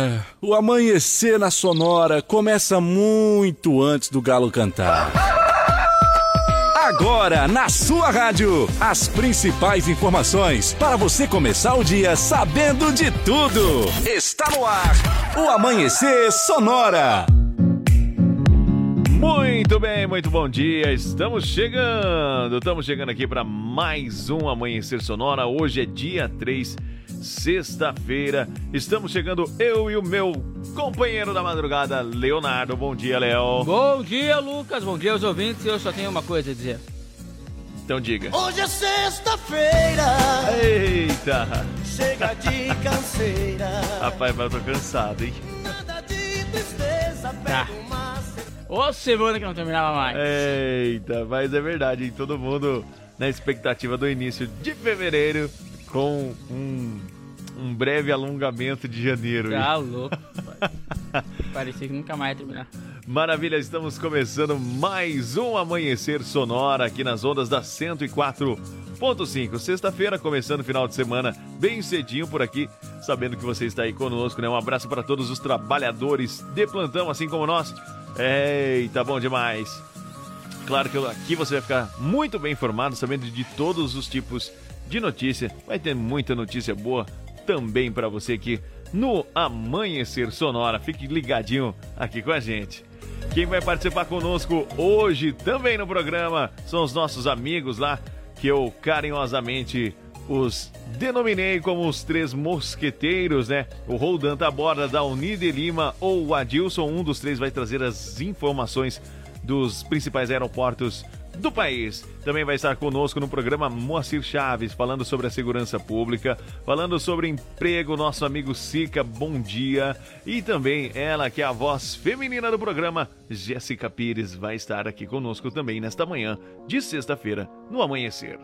Ah, o amanhecer na Sonora começa muito antes do galo cantar. Agora, na sua rádio, as principais informações para você começar o dia sabendo de tudo. Está no ar, o Amanhecer Sonora. Muito bem, muito bom dia. Estamos chegando, estamos chegando aqui para mais um Amanhecer Sonora. Hoje é dia 3 sexta-feira. Estamos chegando eu e o meu companheiro da madrugada, Leonardo. Bom dia, Léo. Bom dia, Lucas. Bom dia aos ouvintes. Eu só tenho uma coisa a dizer. Então diga. Hoje é sexta-feira. Eita! Chega de canseira. Rapaz, mas eu tô cansado, hein? Nada de tristeza. Tá. Pega uma Ô semana que não terminava mais. Eita, mas é verdade, hein? Todo mundo na expectativa do início de fevereiro com um, um breve alongamento de janeiro. Tá louco. Parecia que nunca mais ia terminar. Maravilha, estamos começando mais um Amanhecer Sonora aqui nas ondas da 104.5. Sexta-feira, começando o final de semana bem cedinho por aqui, sabendo que você está aí conosco, né? Um abraço para todos os trabalhadores de plantão, assim como nós. Eita, bom demais. Claro que aqui você vai ficar muito bem informado, sabendo de todos os tipos de notícia. Vai ter muita notícia boa também para você aqui no Amanhecer Sonora. Fique ligadinho aqui com a gente. Quem vai participar conosco hoje também no programa são os nossos amigos lá que eu carinhosamente os denominei como os três mosqueteiros, né? O Roldan Taborda da Unide Lima ou o Adilson, um dos três vai trazer as informações dos principais aeroportos do país. Também vai estar conosco no programa Moacir Chaves, falando sobre a segurança pública, falando sobre emprego, nosso amigo Sica, bom dia. E também ela, que é a voz feminina do programa, Jéssica Pires, vai estar aqui conosco também nesta manhã de sexta-feira, no amanhecer.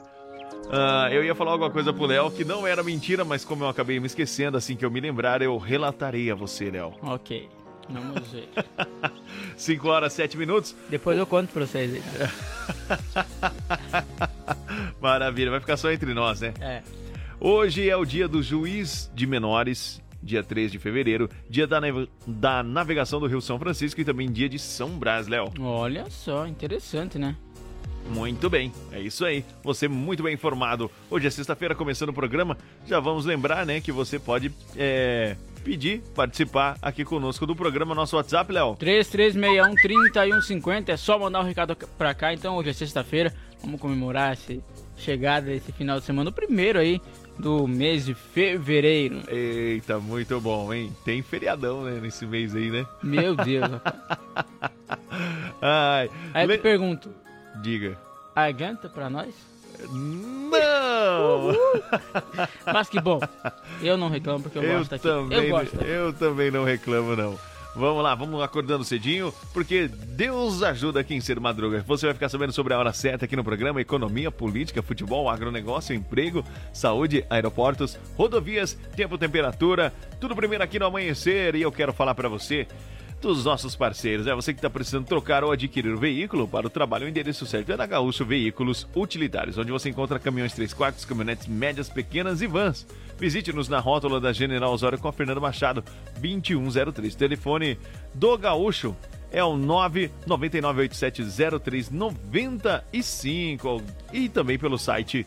Ah, eu ia falar alguma coisa pro Léo que não era mentira, mas como eu acabei me esquecendo, assim que eu me lembrar, eu relatarei a você, Léo. Ok. Vamos ver. 5 horas, 7 minutos. Depois eu conto pra vocês aí. Maravilha, vai ficar só entre nós, né? É. Hoje é o dia do juiz de menores, dia 3 de fevereiro, dia da, nave- da navegação do Rio São Francisco e também dia de São Brás, Léo. Olha só, interessante, né? Muito bem, é isso aí. Você muito bem informado. Hoje é sexta-feira, começando o programa. Já vamos lembrar, né, que você pode é, pedir, participar aqui conosco do programa. Nosso WhatsApp, Léo. 3361-3150. É só mandar um recado pra cá. Então, hoje é sexta-feira. Vamos comemorar essa chegada desse final de semana. O primeiro aí do mês de fevereiro. Eita, muito bom, hein? Tem feriadão, né, nesse mês aí, né? Meu Deus, rapaz. Ai, Aí eu le- te pergunto: diga. adianta pra nós? Não! Mas que bom. Eu não reclamo porque eu, Eu gosto aqui. também, Eu gosto. eu também não reclamo, não. Vamos lá, vamos acordando cedinho, porque Deus ajuda quem ser madruga. Você vai ficar sabendo sobre a hora certa aqui no programa: economia, política, futebol, agronegócio, emprego, saúde, aeroportos, rodovias, tempo, temperatura, tudo primeiro aqui no amanhecer. E eu quero falar pra você dos nossos parceiros. É você que está precisando trocar ou adquirir o veículo para o trabalho. O endereço certo é na Gaúcho Veículos Utilitários, onde você encontra caminhões 3 quartos, caminhonetes médias, pequenas e vans. Visite-nos na rótula da General Osório com a Fernando Machado, 2103. Telefone do Gaúcho é o 999870395 e também pelo site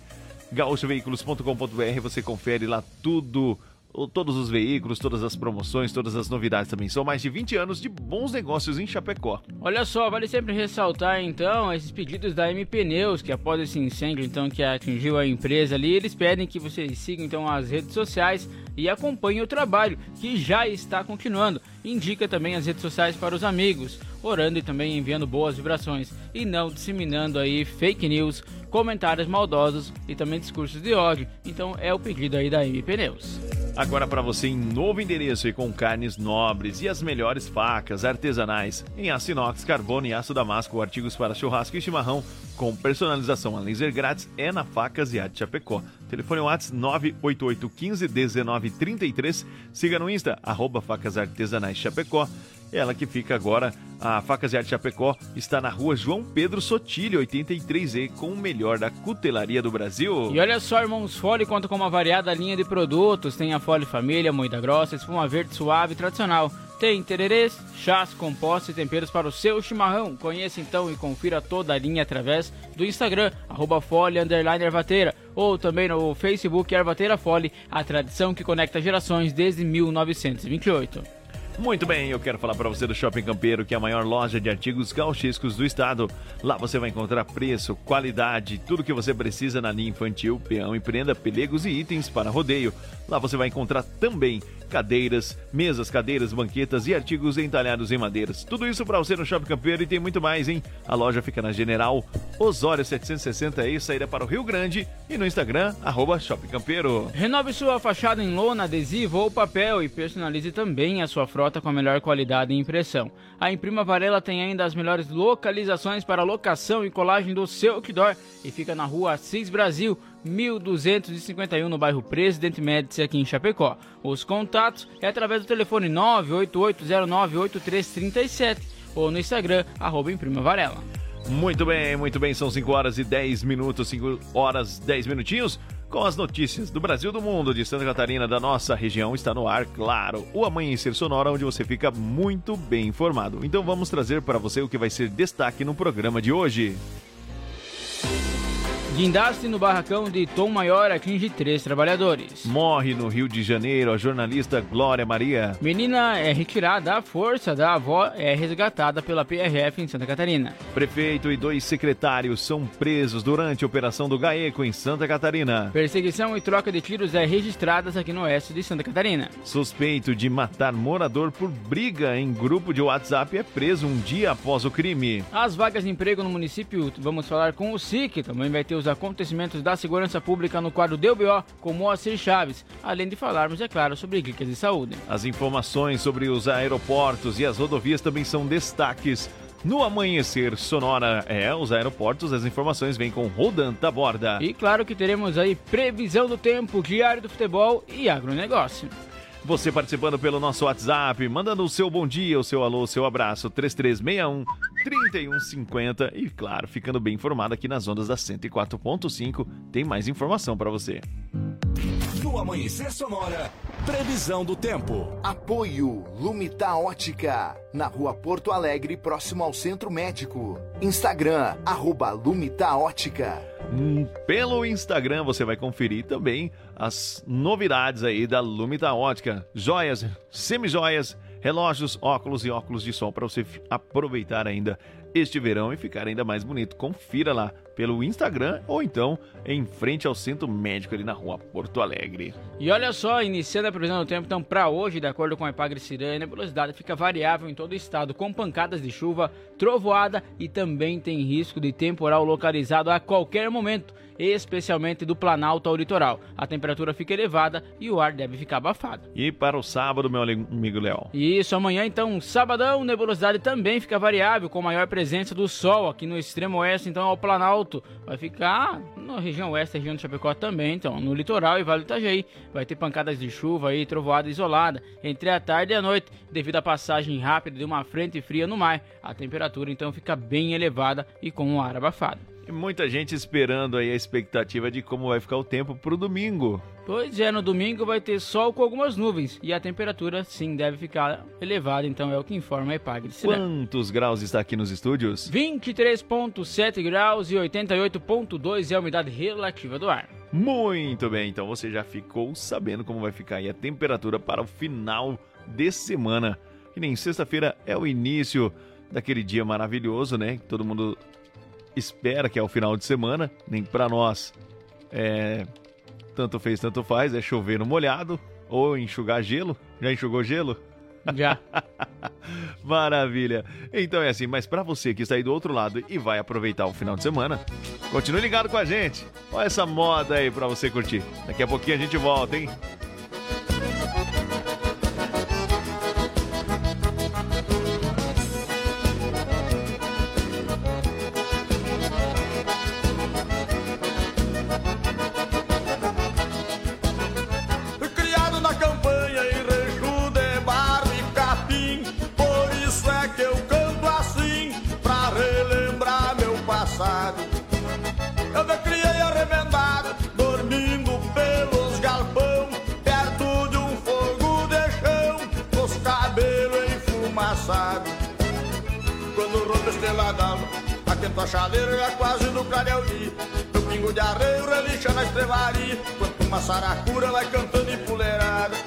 gaúchoveículos.com.br você confere lá tudo todos os veículos, todas as promoções, todas as novidades também. São mais de 20 anos de bons negócios em Chapecó. Olha só, vale sempre ressaltar então esses pedidos da M Pneus, que após esse incêndio então que atingiu a empresa ali, eles pedem que vocês sigam então as redes sociais e acompanhem o trabalho, que já está continuando. Indica também as redes sociais para os amigos, orando e também enviando boas vibrações e não disseminando aí fake news, comentários maldosos e também discursos de ódio. Então é o pedido aí da M Pneus. Agora para você em novo endereço e com carnes nobres e as melhores facas artesanais em aço inox, carbono e aço damasco, artigos para churrasco e chimarrão, com personalização a laser grátis é na Facas e Arte Chapecó. Telefone WhatsApp 988 15 19 33. Siga no Insta, arroba Facas Artesanais Chapecó. Ela que fica agora, a Facas e Arte Chapecó, está na rua João Pedro Sotilho, 83E, com o melhor da cutelaria do Brasil. E olha só, irmãos, Fole conta com uma variada linha de produtos. Tem a Fole Família, moída grossa, espuma verde suave tradicional. Tem tererês, chás, compostos e temperos para o seu chimarrão. Conheça então e confira toda a linha através do Instagram, arroba Fole Ervateira, ou também no Facebook Ervateira Fole, a tradição que conecta gerações desde 1928. Muito bem, eu quero falar para você do Shopping Campeiro, que é a maior loja de artigos gauchescos do estado. Lá você vai encontrar preço, qualidade, tudo que você precisa na linha infantil, peão e prenda, pelegos e itens para rodeio. Lá você vai encontrar também cadeiras, mesas, cadeiras, banquetas e artigos entalhados em madeiras. Tudo isso para você no Shopping Campeiro e tem muito mais, hein? A loja fica na General Osório 760 e saída para o Rio Grande e no Instagram, arroba Shopping Campeiro. Renove sua fachada em lona, adesivo ou papel e personalize também a sua frota com a melhor qualidade e impressão. A Imprima Varela tem ainda as melhores localizações para locação e colagem do seu outdoor e fica na rua Assis Brasil, 1251 no bairro Presidente Médici aqui em Chapecó. Os contatos é através do telefone 988098337 ou no Instagram, arroba Imprima Varela. Muito bem, muito bem, são 5 horas e 10 minutos, 5 horas 10 minutinhos. Com as notícias do Brasil do mundo, de Santa Catarina, da nossa região, está no ar, claro, o Amanhecer Sonora, onde você fica muito bem informado. Então vamos trazer para você o que vai ser destaque no programa de hoje. Guindaste no barracão de Tom Maior atinge três trabalhadores. Morre no Rio de Janeiro a jornalista Glória Maria. Menina é retirada à força da avó é resgatada pela PRF em Santa Catarina. Prefeito e dois secretários são presos durante a operação do GAECO em Santa Catarina. Perseguição e troca de tiros é registradas aqui no oeste de Santa Catarina. Suspeito de matar morador por briga em grupo de WhatsApp é preso um dia após o crime. As vagas de emprego no município, vamos falar com o SIC, também vai ter os acontecimentos da segurança pública no quadro DBO com Moacir Chaves, além de falarmos, é claro, sobre clínicas de saúde. As informações sobre os aeroportos e as rodovias também são destaques. No amanhecer sonora, é, os aeroportos, as informações vêm com Rodan Taborda. E claro que teremos aí previsão do tempo, diário do futebol e agronegócio. Você participando pelo nosso WhatsApp, mandando o seu bom dia, o seu alô, o seu abraço, 3361 3150 e claro, ficando bem informado aqui nas ondas da 104.5, tem mais informação para você. No Amanhecer Sonora, previsão do tempo. Apoio Lumita Ótica, na rua Porto Alegre, próximo ao Centro Médico. Instagram, arroba Lumita Ótica. Hum, pelo Instagram você vai conferir também as novidades aí da Lumita Ótica. Joias, semijoias, relógios, óculos e óculos de sol para você aproveitar ainda este verão e ficar ainda mais bonito. Confira lá pelo Instagram ou então em frente ao Centro Médico ali na rua Porto Alegre. E olha só, iniciando a previsão do tempo, então para hoje, de acordo com a Epagre Cirane, a velocidade fica variável em todo o estado, com pancadas de chuva, trovoada e também tem risco de temporal localizado a qualquer momento especialmente do Planalto ao litoral. A temperatura fica elevada e o ar deve ficar abafado. E para o sábado, meu amigo Léo? Isso, amanhã então, sabadão, nebulosidade também fica variável, com maior presença do sol aqui no extremo oeste, então ao Planalto. Vai ficar na região oeste, região do Chapecó também, então, no litoral e Vale do Itajaí. Vai ter pancadas de chuva e trovoada isolada entre a tarde e a noite, devido à passagem rápida de uma frente fria no mar. A temperatura então fica bem elevada e com o ar abafado. Muita gente esperando aí a expectativa de como vai ficar o tempo pro domingo. Pois é, no domingo vai ter sol com algumas nuvens e a temperatura sim deve ficar elevada, então é o que informa a EPAG. Quantos graus está aqui nos estúdios? 23.7 graus e 88.2 é a umidade relativa do ar. Muito bem, então você já ficou sabendo como vai ficar aí a temperatura para o final de semana. Que nem sexta-feira é o início daquele dia maravilhoso, né? Todo mundo espera que é o final de semana, nem para nós é tanto fez, tanto faz, é chover no molhado ou enxugar gelo. Já enxugou gelo? Já. Maravilha. Então é assim, mas para você que está aí do outro lado e vai aproveitar o final de semana, continue ligado com a gente. Olha essa moda aí para você curtir. Daqui a pouquinho a gente volta, hein? Quando rompe a estrela d'alva, atento chaleira já quase no clareio Meu pingo de arreio relixa na estrevaria, quanto uma saracura vai cantando em puleirada.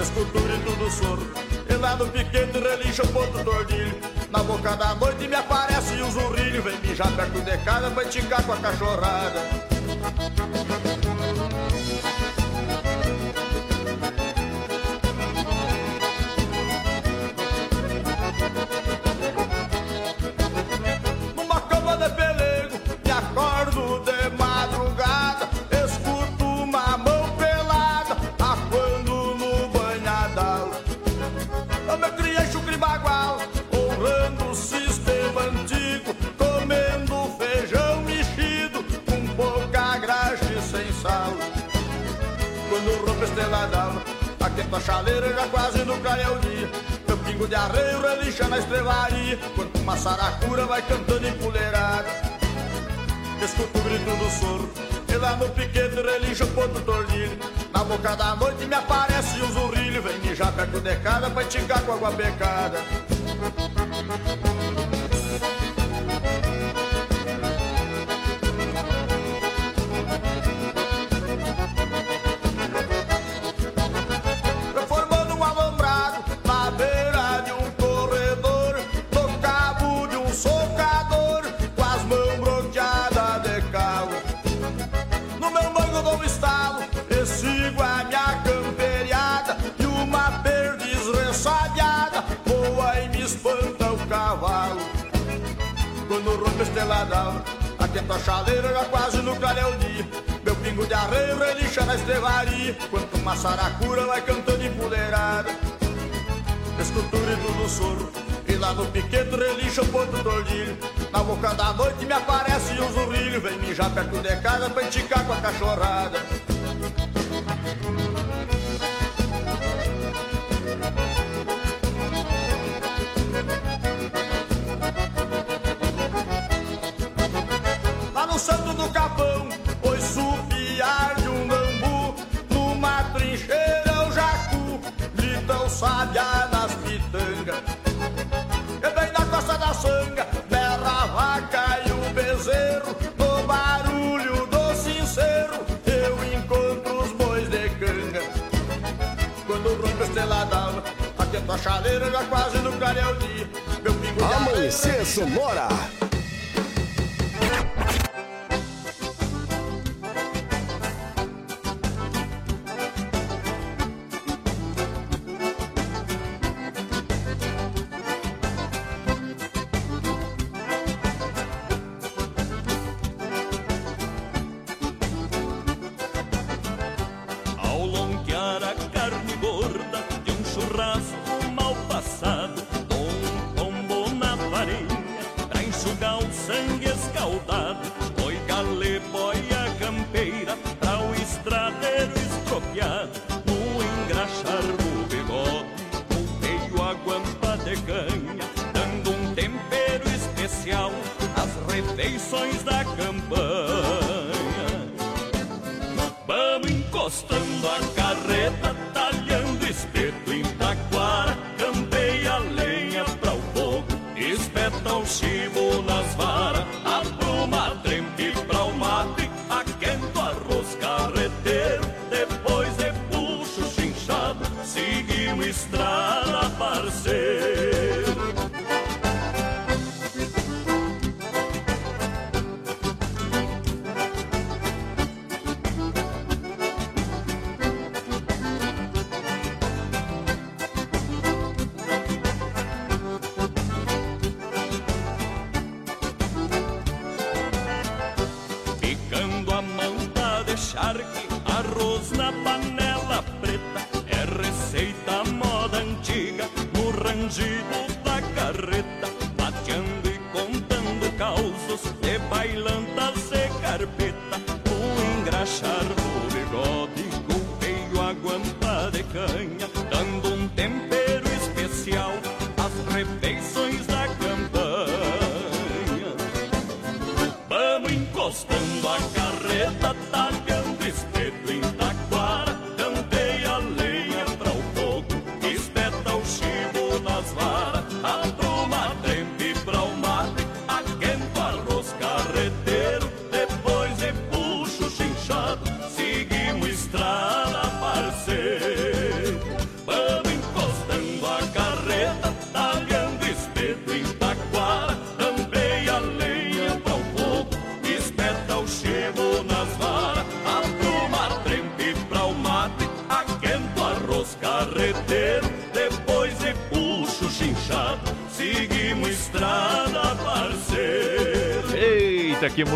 Escuto o grito do soro, e lá no piquete relincha o ponto do ordilho. Na boca da noite me aparece o zurrilho, vem mijar perto de casa pra esticar com a cachorrada. Aquenta a chaleira já quase no clareio dia. Meu pingo de arreio relincha na estrelaria Quanto uma saracura vai cantando em puleirada Escuto o grito do soro. E lá no piquete relincha o ponto tornilho Na boca da noite me aparece o zurrilho. Vem mijar perto de casa pra com água pecada estrela d'alva Atento a chaleira, já quase no clareio dia Meu pingo de arreio relincha na estrevaria Quanto uma saracura vai cantando em puleirada Escultura e tudo soro. E lá no piquete relincha o ponto do ordilho Na boca da noite me aparece um zurrilho. Vem mijar perto de casa pra enticar com a cachorrada Sonora.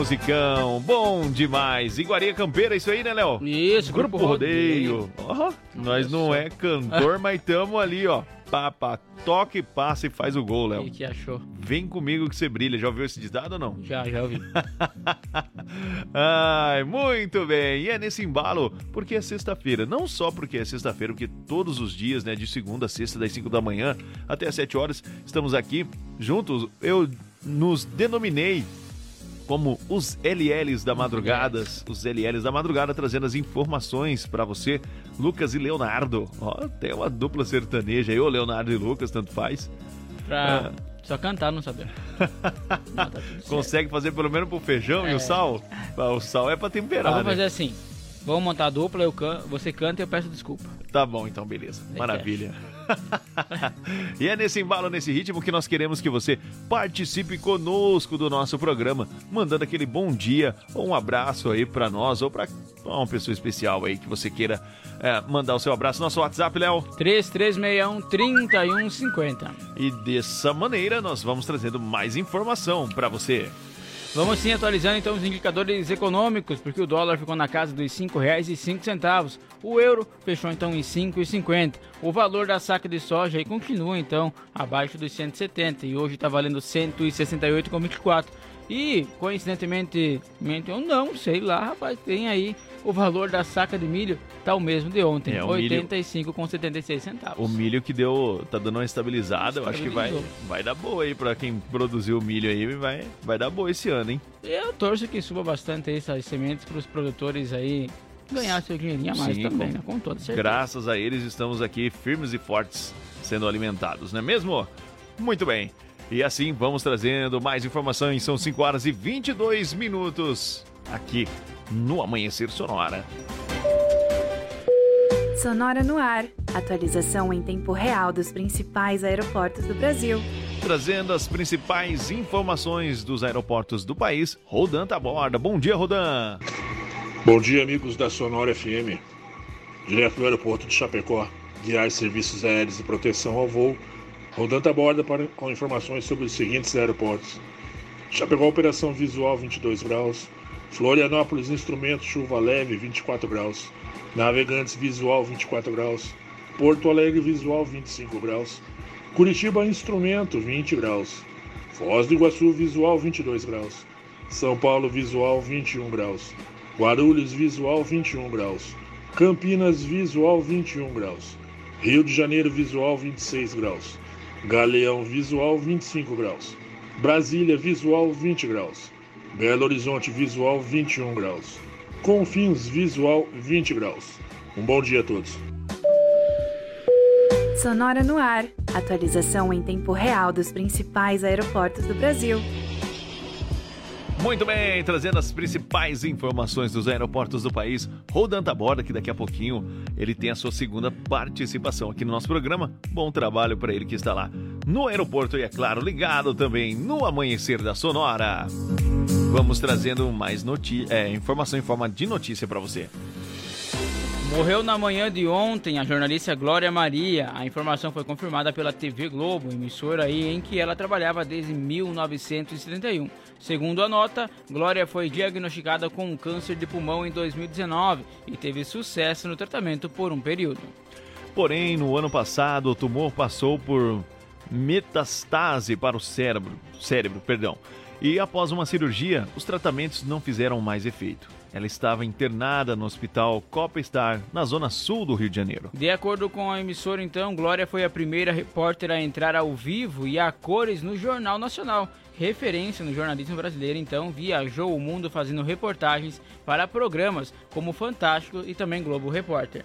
Musicão! Bom demais! Iguaria Campeira, isso aí, né, Léo? Isso, Grupo Rodeio. Ó, nós não é cantor, mas tamo ali, ó. Papa, toque, passa e faz o gol, O Léo. que, que achou? Vem comigo que você brilha. Já ouviu esse ditado ou não? Já, já ouvi. Ai, muito bem. E é nesse embalo, porque é sexta-feira. Não só porque é sexta-feira, porque todos os dias, né, de segunda a sexta, das 5 da manhã até as 7 horas, estamos aqui juntos. Eu nos denominei como os LLs da madrugada, os LLs da madrugada trazendo as informações pra você, Lucas e Leonardo. Ó, tem uma dupla sertaneja aí, ou Leonardo e Lucas, tanto faz. Pra só cantar, não saber. Não, tá. Consegue fazer pelo menos pro feijão e o É. sal? Ah, O sal é pra temperar, Vamos né? fazer assim. Vamos montar a dupla, eu can... você canta e eu peço desculpa. Tá bom, então, beleza. É Maravilha. e é nesse embalo, nesse ritmo que nós queremos que você participe conosco do nosso programa, mandando aquele bom dia ou um abraço aí pra nós ou pra uma pessoa especial aí que você queira é, mandar o seu abraço. Nosso WhatsApp, Léo. 3361-3150. E dessa maneira nós vamos trazendo mais informação pra você. Vamos sim atualizando então os indicadores econômicos, porque o dólar ficou na casa dos R$ 5,05. O euro fechou então em R$ 5,50. O valor da saca de soja continua então abaixo dos 170 e hoje está valendo 168,24. E coincidentemente, mente ou não, sei lá, rapaz, tem aí o valor da saca de milho tá o mesmo de ontem, É, R$ o milho- 85,76 centavos. O milho que deu, tá dando uma estabilizada, eu acho que vai, vai dar boa aí pra quem produziu o milho aí, vai, vai dar boa esse ano, hein? Eu torço que suba bastante aí essas sementes para os produtores aí ganhar seu dinheirinho a mais Sim, também, com- né? Com toda certeza. Graças a eles estamos aqui firmes e fortes sendo alimentados, não é mesmo? Muito bem. E assim vamos trazendo mais informações. São 5 horas e 22 minutos aqui no Amanhecer Sonora. Sonora no ar. Atualização em tempo real dos principais aeroportos do Brasil. Trazendo as principais informações dos aeroportos do país, Rodan tá a borda. Bom dia, Rodan. Bom dia, amigos da Sonora FM. Direto do aeroporto de Chapecó, guiar serviços aéreos e proteção ao voo. Rodando a borda para, com informações sobre os seguintes aeroportos: Chapecó, operação visual 22 graus. Florianópolis, instrumento chuva leve 24 graus. Navegantes, visual 24 graus. Porto Alegre, visual 25 graus. Curitiba, instrumento 20 graus. Foz do Iguaçu, visual 22 graus. São Paulo, visual 21 graus. Guarulhos, visual 21 graus. Campinas, visual 21 graus. Rio de Janeiro, visual 26 graus. Galeão, visual 25 graus. Brasília, visual 20 graus. Belo Horizonte, visual 21 graus. Confins, visual 20 graus. Um bom dia a todos. Sonora no ar. Atualização em tempo real dos principais aeroportos do Brasil. Muito bem, trazendo as principais informações dos aeroportos do país, Rodan Taborda, que daqui a pouquinho ele tem a sua segunda participação aqui no nosso programa. Bom trabalho para ele que está lá no aeroporto e, é claro, ligado também no Amanhecer da Sonora. Vamos trazendo mais é, informação em forma de notícia para você. Morreu na manhã de ontem a jornalista Glória Maria. A informação foi confirmada pela TV Globo, emissora aí em que ela trabalhava desde 1971. Segundo a nota, Glória foi diagnosticada com câncer de pulmão em 2019 e teve sucesso no tratamento por um período. Porém, no ano passado, o tumor passou por metastase para o cérebro, cérebro, perdão. E após uma cirurgia, os tratamentos não fizeram mais efeito. Ela estava internada no Hospital Copa Star, na zona sul do Rio de Janeiro. De acordo com a emissora, então, Glória foi a primeira repórter a entrar ao vivo e a cores no Jornal Nacional. Referência no jornalismo brasileiro, então, viajou o mundo fazendo reportagens para programas como Fantástico e também Globo Repórter.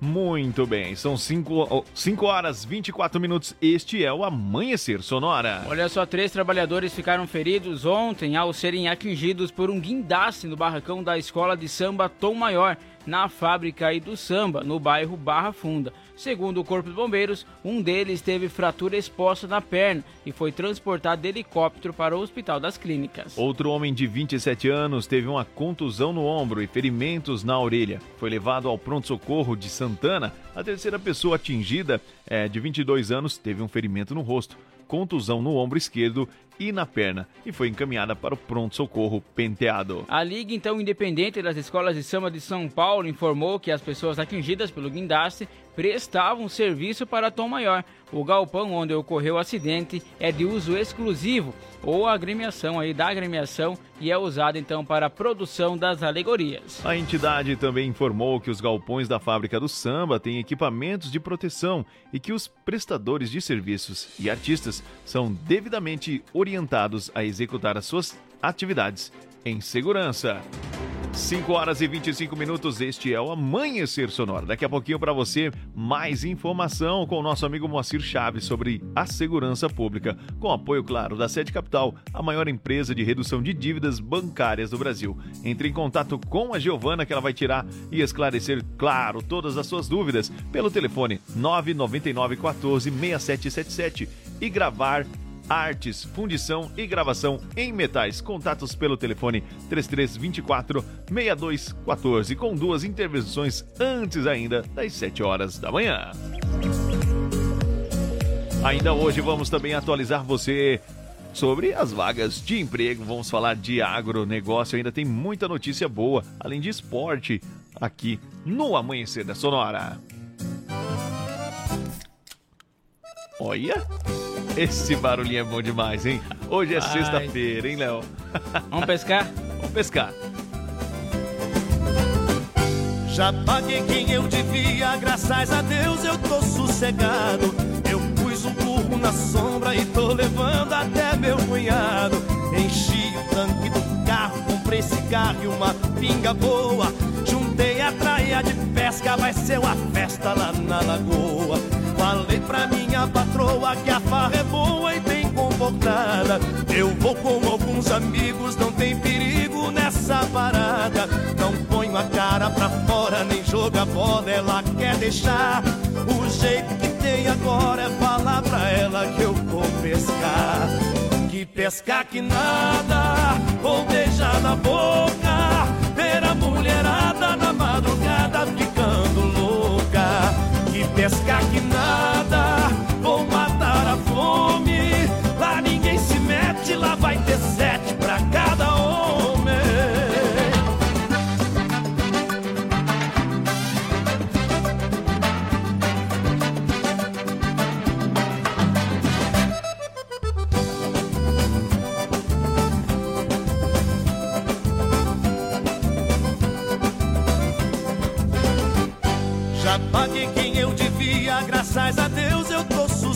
Muito bem, são 5 horas 24 minutos. Este é o Amanhecer Sonora. Olha só, três trabalhadores ficaram feridos ontem ao serem atingidos por um guindaste no barracão da escola de samba Tom Maior. Na fábrica aí do samba, no bairro Barra Funda. Segundo o Corpo de Bombeiros, um deles teve fratura exposta na perna e foi transportado de helicóptero para o Hospital das Clínicas. Outro homem de 27 anos teve uma contusão no ombro e ferimentos na orelha. Foi levado ao pronto-socorro de Santana. A terceira pessoa atingida, é, de 22 anos, teve um ferimento no rosto contusão no ombro esquerdo e na perna e foi encaminhada para o pronto-socorro penteado. A Liga, então, independente das escolas de samba de São Paulo, informou que as pessoas atingidas pelo guindaste prestavam serviço para Tom Maior. O galpão onde ocorreu o acidente é de uso exclusivo ou agremiação aí da agremiação e é usado então para a produção das alegorias. A entidade também informou que os galpões da fábrica do samba têm equipamentos de proteção e que os prestadores de serviços e artistas são devidamente orientados a executar as suas atividades em segurança. 5 horas e 25 minutos, este é o Amanhecer Sonoro. Daqui a pouquinho para você, mais informação com o nosso amigo Moacir Chaves sobre a segurança pública, com apoio, claro, da Sede Capital, a maior empresa de redução de dívidas bancárias do Brasil. Entre em contato com a Giovana, que ela vai tirar e esclarecer, claro, todas as suas dúvidas pelo telefone 999 14 6777 e gravar artes, fundição e gravação em metais. Contatos pelo telefone 3324 6214 com duas intervenções antes ainda das 7 horas da manhã. Ainda hoje vamos também atualizar você sobre as vagas de emprego. Vamos falar de agronegócio, ainda tem muita notícia boa, além de esporte, aqui no Amanhecer da Sonora. Olha! Esse barulhinho é bom demais, hein? Hoje é sexta-feira, hein, Léo? Vamos pescar? Vamos pescar. Já paguei quem eu devia, graças a Deus eu tô sossegado. Eu pus um burro na sombra e tô levando até meu cunhado. Enchi o tanque do carro, comprei cigarro e uma pinga boa. A traia de pesca, vai ser uma festa lá na lagoa. Falei pra minha patroa que a farra é boa e bem comportada. Eu vou com alguns amigos, não tem perigo nessa parada. Não ponho a cara pra fora, nem joga bola, ela quer deixar. O jeito que tem agora é falar pra ela que eu vou pescar. Que pescar que nada, vou beijar na boca. Ver a mulherada na pescar que nada,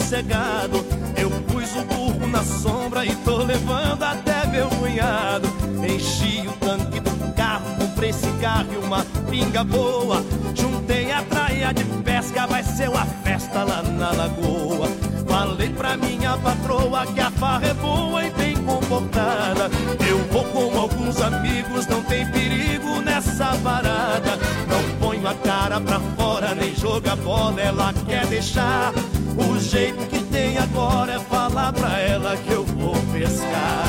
sossegado. Eu pus o burro na sombra e tô levando até meu cunhado. Enchi o tanque do carro, comprei cigarro e uma pinga boa. Juntei a traia de pesca, vai ser uma festa lá na lagoa. Falei pra minha patroa que a farra é boa e bem comportada. Eu vou com alguns amigos, não tem perigo nessa parada. Não ponho a cara pra fora, nem joga bola, ela quer deixar. O jeito que tem agora é falar pra ela que eu vou pescar.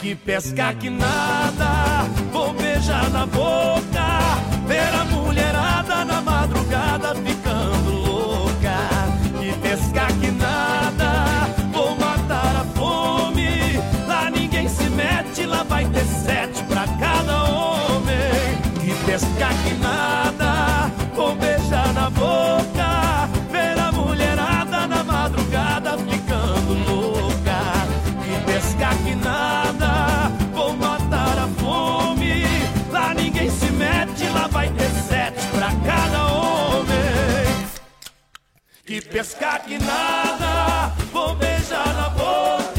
Que pescar que nada, vou beijar na boca. Ver a mulherada na madrugada ficando louca. Que pescar que nada, vou matar a fome. Lá ninguém se mete, lá vai ter sete pra cada homem. Que pescar que nada, pescar que nada, vou beijar na boca.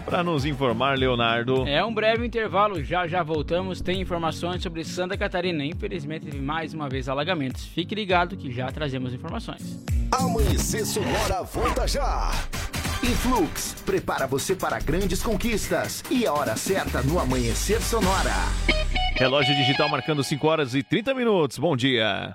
Para nos informar, Leonardo. É um breve intervalo, já já voltamos. Tem informações sobre Santa Catarina. Infelizmente teve mais uma vez alagamentos. Fique ligado que já trazemos informações. Amanhecer Sonora volta já. Influx prepara você para grandes conquistas e a hora certa no Amanhecer Sonora. Relógio digital marcando 5 horas e 30 minutos. Bom dia.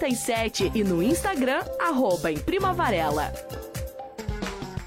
8337 e no Instagram, arroba em Prima Varela.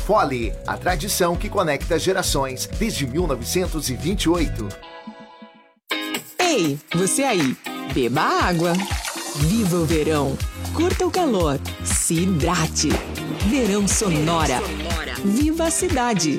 Fole, a tradição que conecta gerações desde 1928. Ei, você aí, beba água. Viva o verão. Curta o calor. Se hidrate. Verão Sonora. Viva a cidade.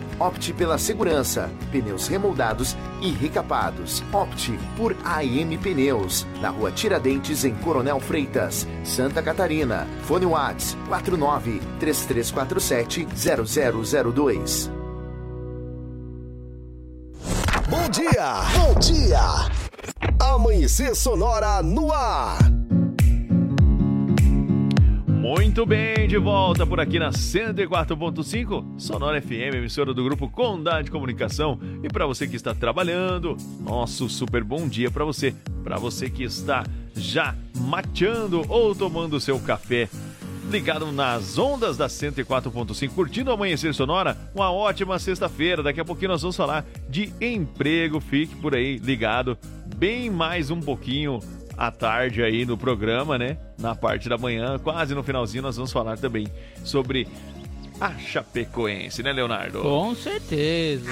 Opte pela segurança, pneus remoldados e recapados. Opte por AM Pneus, na rua Tiradentes, em Coronel Freitas, Santa Catarina. Fone Whats 49 3347 0002. Bom dia! Bom dia! Amanhecer Sonora no ar! Muito bem, de volta por aqui na 104.5, Sonora FM, emissora do grupo Condade Comunicação. E para você que está trabalhando, nosso super bom dia para você. Para você que está já mateando ou tomando seu café, ligado nas ondas da 104.5, curtindo o Amanhecer Sonora, uma ótima sexta-feira. Daqui a pouquinho nós vamos falar de emprego. Fique por aí ligado, bem mais um pouquinho à tarde aí no programa, né? Na parte da manhã, quase no finalzinho, nós vamos falar também sobre a Chapecoense, né, Leonardo? Com certeza.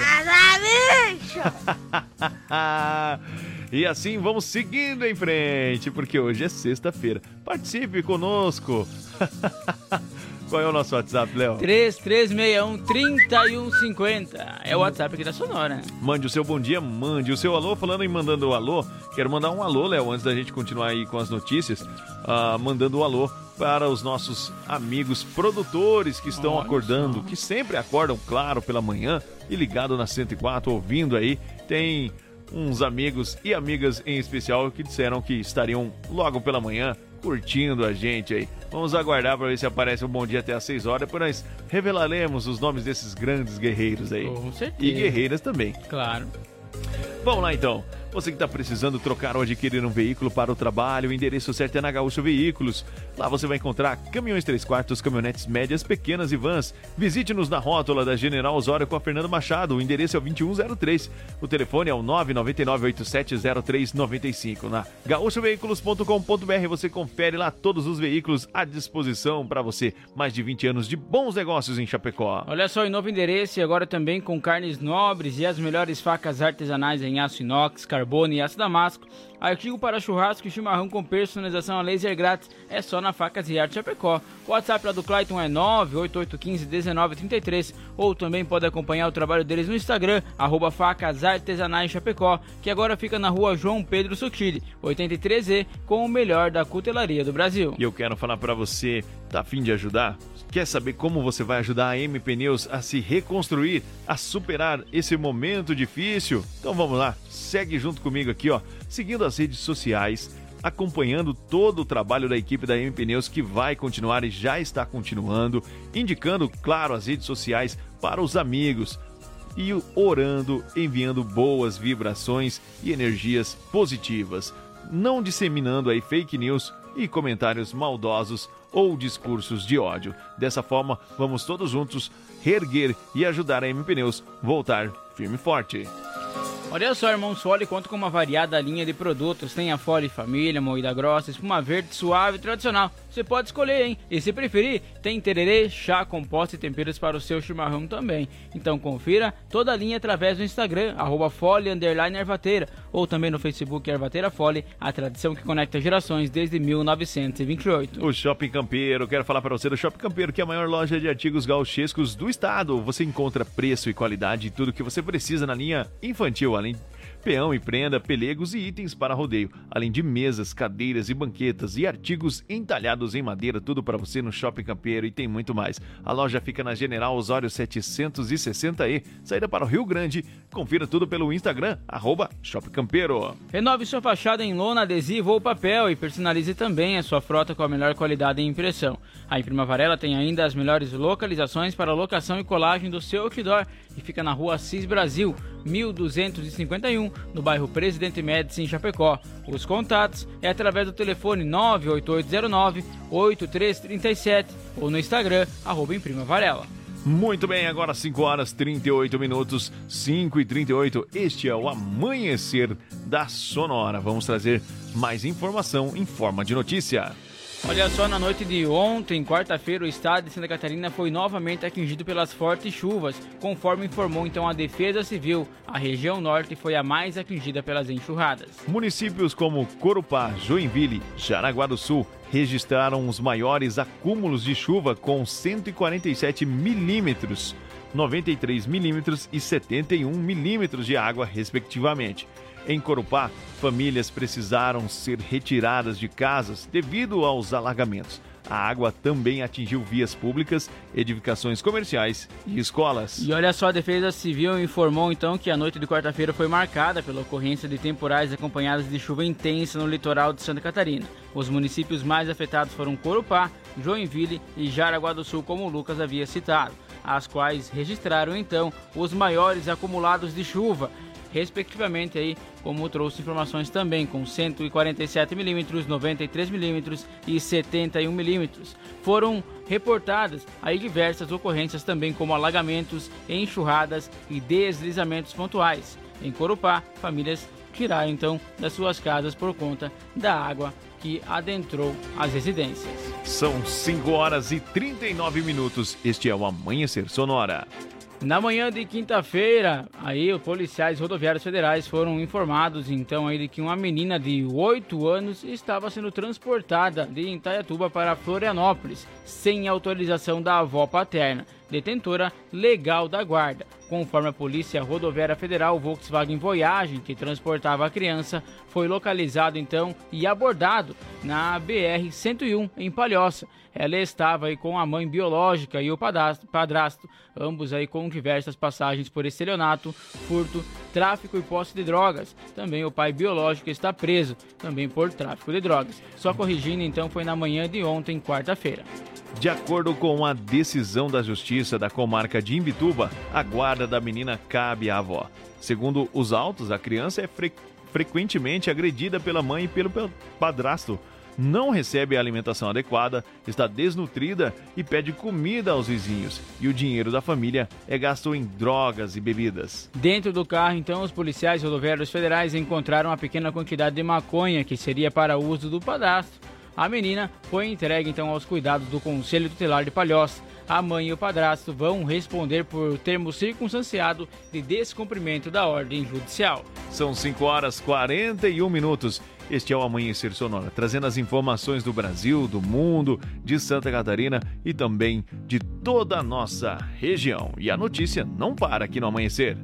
e assim vamos seguindo em frente, porque hoje é sexta-feira. Participe conosco. Qual é o nosso WhatsApp, Léo? 3361-3150. É o WhatsApp aqui da Sonora. Mande o seu bom dia, mande o seu alô. Falando em mandando o alô, quero mandar um alô, Léo, antes da gente continuar aí com as notícias. Uh, mandando o alô para os nossos amigos produtores que estão Olha acordando, só. que sempre acordam, claro, pela manhã e ligado na 104, ouvindo aí. Tem uns amigos e amigas em especial que disseram que estariam logo pela manhã curtindo a gente aí. Vamos aguardar para ver se aparece um bom dia até às 6 horas, depois nós revelaremos os nomes desses grandes guerreiros aí. Com certeza. E guerreiras também. Claro. Vamos lá então. Você que está precisando trocar ou adquirir um veículo para o trabalho, o endereço certo é na Gaúcho Veículos. Lá você vai encontrar caminhões 3 quartos, caminhonetes médias, pequenas e vans. Visite-nos na rótula da General Osório com a Fernando Machado. O endereço é o 2103. O telefone é o 999-870395. Na gaúchoveículos.com.br você confere lá todos os veículos à disposição para você. Mais de 20 anos de bons negócios em Chapecó. Olha só, em novo endereço e agora também com carnes nobres e as melhores facas artesanais em aço inox, carbono e aço damasco. Artigo para churrasco e chimarrão com personalização a laser grátis é só na Facas e Arte Chapecó. O WhatsApp lá do Clayton é 988151933 ou também pode acompanhar o trabalho deles no Instagram, arroba Facas Artesanais Chapecó, que agora fica na rua João Pedro Sotile, 83E, com o melhor da cutelaria do Brasil. E eu quero falar para você, tá afim de ajudar? Quer saber como você vai ajudar a M Pneus a se reconstruir, a superar esse momento difícil? Então vamos lá, segue junto comigo aqui, ó, seguindo as redes sociais, acompanhando todo o trabalho da equipe da M Pneus que vai continuar e já está continuando, indicando, claro, as redes sociais para os amigos e orando, enviando boas vibrações e energias positivas, não disseminando aí fake news e comentários maldosos ou discursos de ódio. Dessa forma, vamos todos juntos reerguer e ajudar a M Pneus voltar firme e forte. Olha só, irmãos Fole conta com uma variada linha de produtos. Tem a Fole Família, moída grossa, espuma verde, suave e tradicional. Você pode escolher, hein? E se preferir, tem tererê, chá, composta e temperos para o seu chimarrão também. Então confira toda a linha através do Instagram, arroba Ervateira, ou também no Facebook Ervateira Fole, a tradição que conecta gerações desde 1928. O Shopping Campeiro, quero falar para você do Shopping Campeiro, que é a maior loja de artigos gauchescos do estado. Você encontra preço e qualidade de tudo que você precisa na linha infantil além peão e prenda, pelegos e itens para rodeio, além de mesas, cadeiras e banquetas e artigos entalhados em madeira, tudo para você no Shopping Campeiro e tem muito mais. A loja fica na General Osório 760E, saída para o Rio Grande. Confira tudo pelo Instagram, arroba Shopping Campeiro. Renove sua fachada em lona, adesivo ou papel e personalize também a sua frota com a melhor qualidade e impressão. A Imprima Varela tem ainda as melhores localizações para locação e colagem do seu outdoor e fica na rua Assis Brasil, 1251, no bairro Presidente Médici, em Chapecó. Os contatos é através do telefone 98809-8337 ou no Instagram, arroba Imprima Varela. Muito bem, agora 5 horas 38 minutos, 5 e 38. Este é o Amanhecer da Sonora. Vamos trazer mais informação em forma de notícia. Olha só, na noite de ontem, quarta-feira, o estado de Santa Catarina foi novamente atingido pelas fortes chuvas, conforme informou então a Defesa Civil. A região norte foi a mais atingida pelas enxurradas. Municípios como Corupá, Joinville, Jaraguá do Sul registraram os maiores acúmulos de chuva com 147 milímetros. 93 milímetros e 71 milímetros de água, respectivamente. Em Corupá, famílias precisaram ser retiradas de casas devido aos alagamentos. A água também atingiu vias públicas, edificações comerciais e escolas. E olha só, a Defesa Civil informou então que a noite de quarta-feira foi marcada pela ocorrência de temporais acompanhadas de chuva intensa no litoral de Santa Catarina. Os municípios mais afetados foram Corupá, Joinville e Jaraguá do Sul, como o Lucas havia citado, as quais registraram então os maiores acumulados de chuva respectivamente aí, como trouxe informações também com 147 milímetros, 93 milímetros e 71 milímetros. Foram reportadas aí diversas ocorrências também como alagamentos, enxurradas e deslizamentos pontuais. Em Corupá, famílias tiraram então das suas casas por conta da água que adentrou as residências. São 5 horas e 39 minutos. Este é o Amanhecer Sonora. Na manhã de quinta-feira, aí os policiais rodoviários federais foram informados então aí de que uma menina de 8 anos estava sendo transportada de Itaiatuba para Florianópolis sem autorização da avó paterna, detentora legal da guarda. Conforme a Polícia Rodoviária Federal, o Volkswagen Voyage, que transportava a criança, foi localizado então e abordado na BR 101 em Palhoça. Ela estava aí com a mãe biológica e o padrasto, ambos aí com diversas passagens por estelionato, furto, tráfico e posse de drogas. Também o pai biológico está preso, também por tráfico de drogas. Só corrigindo então foi na manhã de ontem, quarta-feira. De acordo com a decisão da Justiça da comarca de Imbituba, a guarda da menina cabe à avó. Segundo os autos, a criança é fre frequentemente agredida pela mãe e pelo padrasto. Não recebe a alimentação adequada, está desnutrida e pede comida aos vizinhos. E o dinheiro da família é gasto em drogas e bebidas. Dentro do carro, então, os policiais rodoviários federais encontraram uma pequena quantidade de maconha que seria para uso do padrasto. A menina foi entregue então aos cuidados do Conselho Tutelar de Palhoça. A mãe e o padrasto vão responder por termo circunstanciado de descumprimento da ordem judicial. São 5 horas 41 minutos. Este é o Amanhecer Sonora, trazendo as informações do Brasil, do mundo, de Santa Catarina e também de toda a nossa região. E a notícia não para aqui no Amanhecer.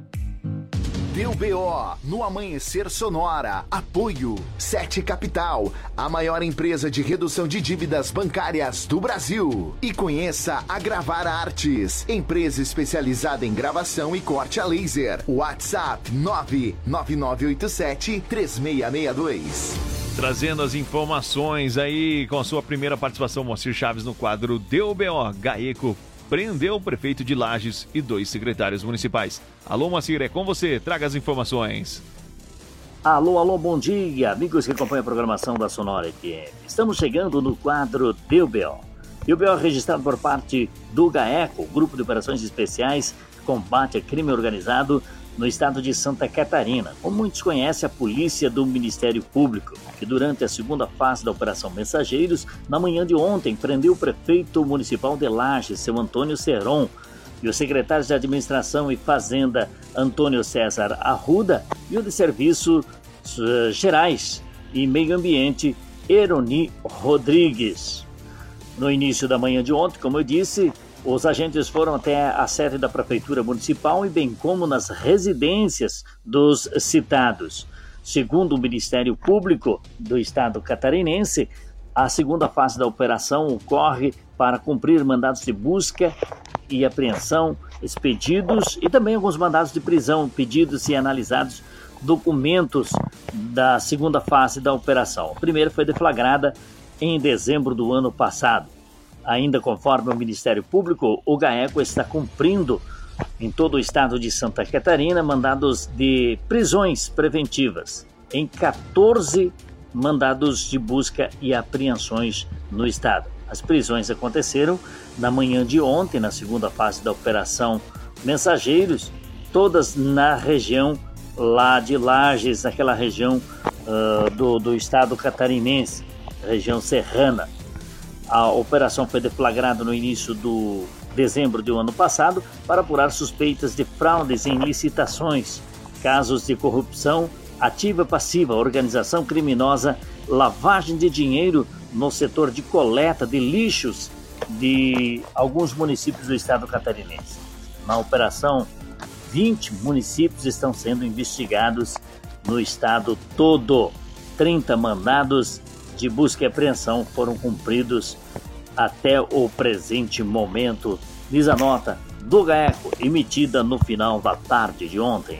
Deu BO no Amanhecer Sonora. Apoio Sete Capital, a maior empresa de redução de dívidas bancárias do Brasil. E conheça a Gravar Artes, empresa especializada em gravação e corte a laser. WhatsApp 99987 3662. Trazendo as informações aí com a sua primeira participação, Moacir Chaves no quadro Deu BO. Gaeco prendeu o prefeito de Lages e dois secretários municipais. Alô, Moacir, é com você. Traga as informações. Alô, alô, bom dia, amigos que acompanham a programação da Sonora FM. Estamos chegando no quadro DUBO. DUBO é registrado por parte do GAECO, Grupo de Operações Especiais Combate a Crime Organizado, no estado de Santa Catarina. Como muitos conhecem, a polícia do Ministério Público, que durante a segunda fase da Operação Mensageiros, na manhã de ontem, prendeu o prefeito municipal de Lages, seu Antônio Seron, e os secretários de Administração e Fazenda, Antônio César Arruda, e o de Serviços uh, Gerais e Meio Ambiente, Eroni Rodrigues. No início da manhã de ontem, como eu disse, os agentes foram até a sede da Prefeitura Municipal e bem como nas residências dos citados. Segundo o Ministério Público do Estado catarinense, a segunda fase da operação ocorre para cumprir mandados de busca e apreensão expedidos e também alguns mandados de prisão pedidos e analisados documentos da segunda fase da operação. A primeira foi deflagrada em dezembro do ano passado. Ainda conforme o Ministério Público, o GAECO está cumprindo em todo o estado de Santa Catarina mandados de prisões preventivas em 14 mandados de busca e apreensões no estado. As prisões aconteceram na manhã de ontem, na segunda fase da operação Mensageiros, todas na região lá de Lages, naquela região uh, do, do estado catarinense, região serrana. A operação foi deflagrada no início do dezembro do ano passado para apurar suspeitas de fraudes em licitações, casos de corrupção ativa passiva, organização criminosa, lavagem de dinheiro no setor de coleta de lixos de alguns municípios do estado catarinense. Na operação, 20 municípios estão sendo investigados no estado todo. 30 mandados de busca e apreensão foram cumpridos até o presente momento, diz a nota do GAECO, emitida no final da tarde de ontem.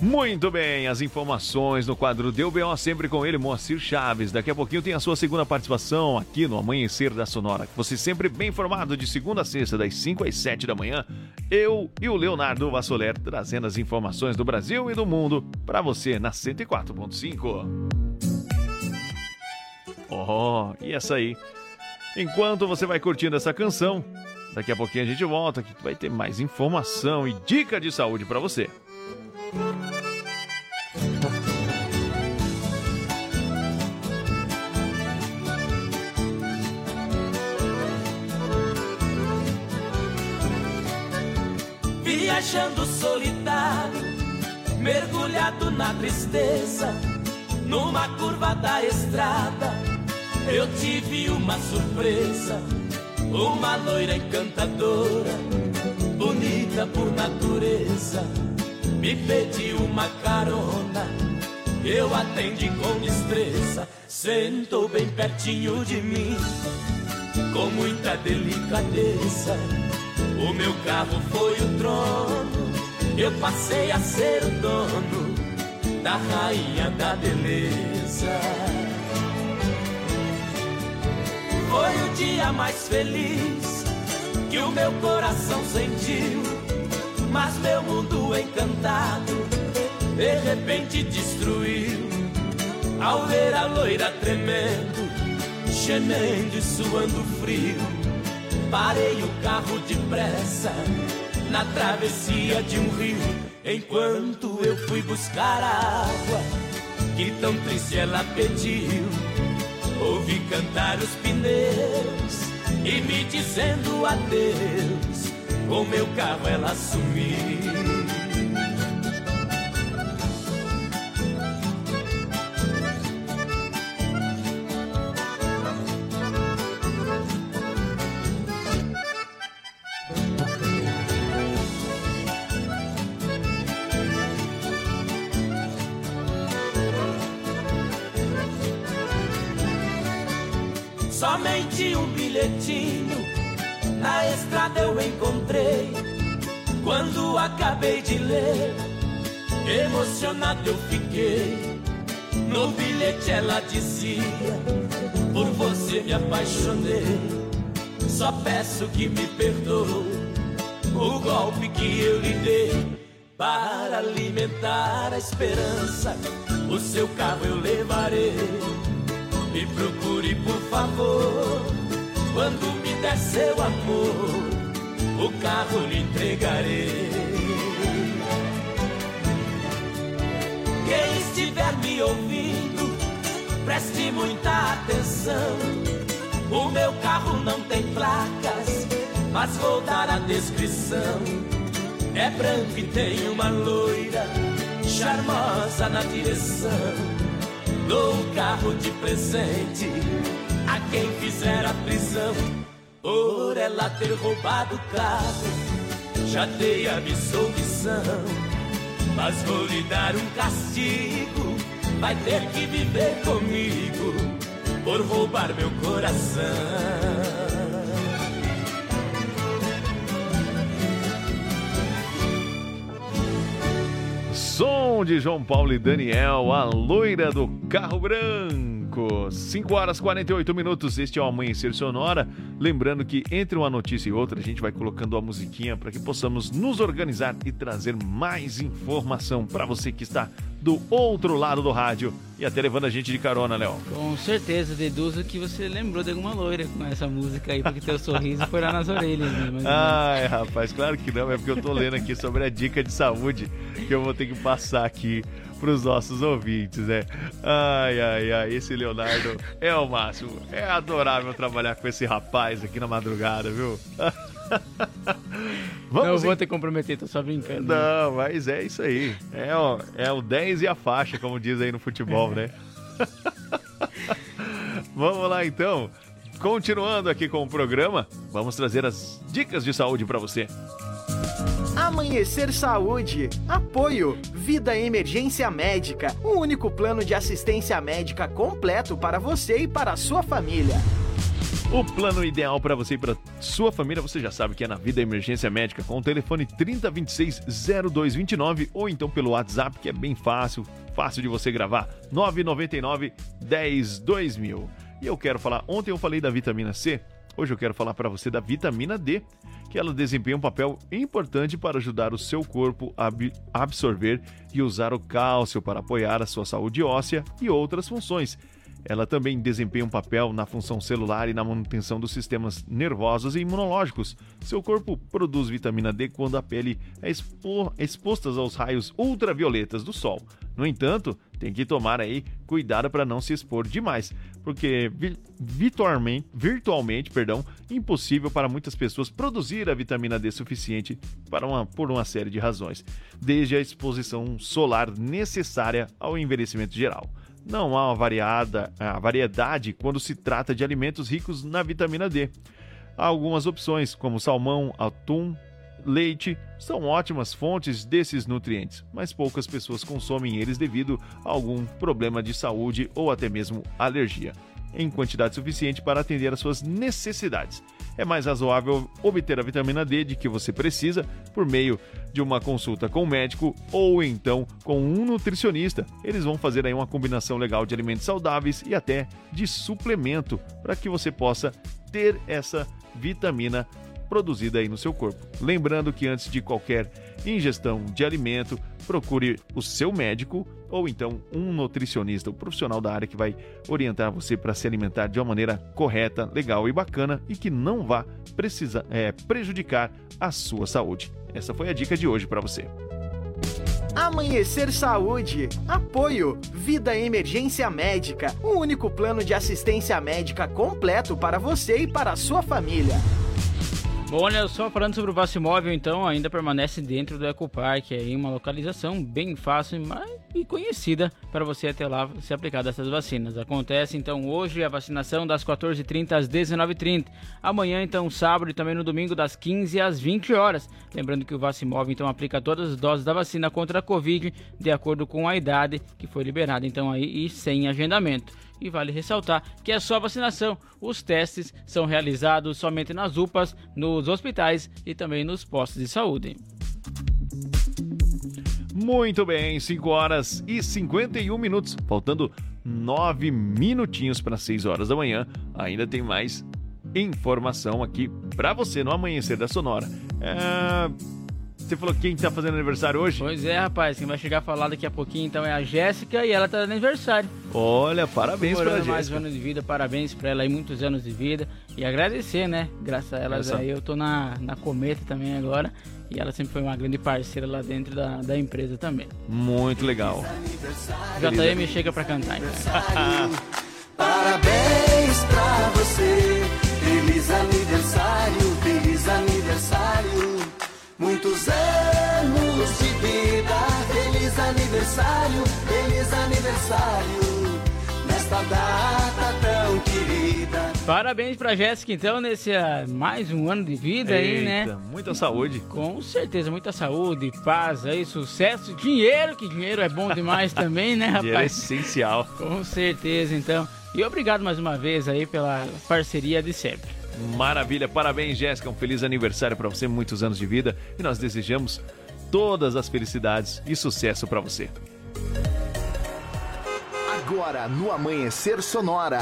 Muito bem, as informações no quadro Deu B.O. sempre com ele, Moacir Chaves. Daqui a pouquinho tem a sua segunda participação aqui no Amanhecer da Sonora. Você sempre bem informado de segunda a sexta, das 5 às 7 da manhã. Eu e o Leonardo Vassoler trazendo as informações do Brasil e do mundo para você na 104.5. Oh, e essa aí? Enquanto você vai curtindo essa canção, daqui a pouquinho a gente volta que vai ter mais informação e dica de saúde para você. Viajando solitário, mergulhado na tristeza, numa curva da estrada, eu tive uma surpresa. Uma loira encantadora, bonita por natureza me pediu uma carona. Eu atendi com destreza, sentou bem pertinho de mim, com muita delicadeza. O meu carro foi o trono, eu passei a ser o dono da rainha da beleza. Foi o dia mais feliz que o meu coração sentiu mas meu mundo encantado de repente destruiu. Ao ver a loira tremendo, gemendo e suando frio, parei o carro depressa na travessia de um rio, enquanto eu fui buscar água que tão triste ela pediu. Ouvi cantar os pneus e me dizendo adeus com meu carro ela sumiu. Somente um bilhetinho na estrada eu emocionado eu fiquei. No bilhete ela dizia: Por você me apaixonei. Só peço que me perdoe o golpe que eu lhe dei. Para alimentar a esperança, o seu carro eu levarei. Me procure, por favor, quando me der seu amor, o carro lhe entregarei. Estiver me ouvindo, preste muita atenção. O meu carro não tem placas, mas vou dar a descrição. É branco e tem uma loira, charmosa na direção. Dou o carro de presente a quem fizer a prisão por ela ter roubado o carro. Já dei a absolvição, mas vou lhe dar um castigo. Vai ter que viver comigo por roubar meu coração. Som de João Paulo e Daniel, a loira do carro branco. 5 horas 48 minutos, este é o Amanhecer Sonora. Lembrando que entre uma notícia e outra, a gente vai colocando a musiquinha para que possamos nos organizar e trazer mais informação para você que está do outro lado do rádio e até levando a gente de carona, Léo. Com certeza, deduzo que você lembrou de alguma loira com essa música aí, porque teu sorriso foi lá nas orelhas, né? Ai, rapaz, claro que não, é porque eu tô lendo aqui sobre a dica de saúde que eu vou ter que passar aqui para os nossos ouvintes, né? Ai, ai, ai, esse Leonardo é o máximo. É adorável trabalhar com esse rapaz aqui na madrugada, viu? Vamos não vou em... te comprometer, tô só brincando. Não, mas é isso aí. É o, é o 10 e a faixa, como diz aí no futebol, né? Vamos lá então. Continuando aqui com o programa, vamos trazer as dicas de saúde para você. Amanhecer Saúde. Apoio. Vida Emergência Médica. O único plano de assistência médica completo para você e para a sua família. O plano ideal para você e para sua família, você já sabe que é na Vida Emergência Médica, com o telefone 3026-0229 ou então pelo WhatsApp, que é bem fácil, fácil de você gravar, 999 10 2000. E eu quero falar, ontem eu falei da vitamina C, hoje eu quero falar para você da vitamina D, que ela desempenha um papel importante para ajudar o seu corpo a ab- absorver e usar o cálcio para apoiar a sua saúde óssea e outras funções. Ela também desempenha um papel na função celular e na manutenção dos sistemas nervosos e imunológicos. Seu corpo produz vitamina D quando a pele é expo exposta aos raios ultravioletas do sol. No entanto, tem que tomar aí cuidado para não se expor demais, porque vi virtualmente, virtualmente, perdão, impossível para muitas pessoas produzir a vitamina D suficiente para uma, por uma série de razões, desde a exposição solar necessária ao envelhecimento geral. Não há uma variada, a variedade quando se trata de alimentos ricos na vitamina D. Há algumas opções, como salmão, atum, leite, são ótimas fontes desses nutrientes, mas poucas pessoas consomem eles devido a algum problema de saúde ou até mesmo alergia, em quantidade suficiente para atender às suas necessidades. É mais razoável obter a vitamina D de que você precisa por meio de uma consulta com o médico ou então com um nutricionista. Eles vão fazer aí uma combinação legal de alimentos saudáveis e até de suplemento para que você possa ter essa vitamina produzida aí no seu corpo. Lembrando que antes de qualquer ingestão de alimento, procure o seu médico ou então um nutricionista, um profissional da área que vai orientar você para se alimentar de uma maneira correta, legal e bacana e que não vá precisar é, prejudicar a sua saúde. Essa foi a dica de hoje para você. Amanhecer Saúde. Apoio. Vida Emergência Médica. O único plano de assistência médica completo para você e para a sua família. Bom, olha só, falando sobre o Vacimóvel, então, ainda permanece dentro do Ecopark, aí uma localização bem fácil e conhecida para você até lá se aplicar dessas vacinas. Acontece, então, hoje a vacinação das 14h30 às 19h30. Amanhã, então, sábado e também no domingo, das 15 às 20 horas. Lembrando que o Vacimóvel, então, aplica todas as doses da vacina contra a Covid, de acordo com a idade que foi liberada, então, aí, e sem agendamento. E vale ressaltar que é só vacinação. Os testes são realizados somente nas UPAs, nos hospitais e também nos postos de saúde. Muito bem, 5 horas e 51 minutos, faltando 9 minutinhos para 6 horas da manhã. Ainda tem mais informação aqui para você no amanhecer da Sonora. É... Você falou quem tá fazendo aniversário hoje? Pois é, rapaz, quem vai chegar a falar daqui a pouquinho então é a Jéssica e ela tá dando aniversário. Olha, parabéns pra Comemorando mais um Jéssica. ano de vida, parabéns pra ela aí, muitos anos de vida. E agradecer, né? Graças a elas Essa- aí, eu tô na, na Cometa também agora. E ela sempre foi uma grande parceira lá dentro da, da empresa também. Muito legal. JM chega pra cantar, então. Parabéns pra você, feliz aniversário, feliz aniversário. Muitos anos de vida, feliz aniversário, feliz aniversário. Nesta data tão querida. Parabéns pra Jéssica, então, nesse ah, mais um ano de vida aí, né? Eita, Muita saúde. Com certeza, muita saúde, paz aí, sucesso, dinheiro, que dinheiro é bom demais também, né, Dinheiro é rapaz? essencial. Com certeza, então. E obrigado mais uma vez aí pela parceria de sempre. Maravilha, parabéns, Jéssica. Um feliz aniversário para você, muitos anos de vida. E nós desejamos todas as felicidades e sucesso para você. Agora no Amanhecer Sonora.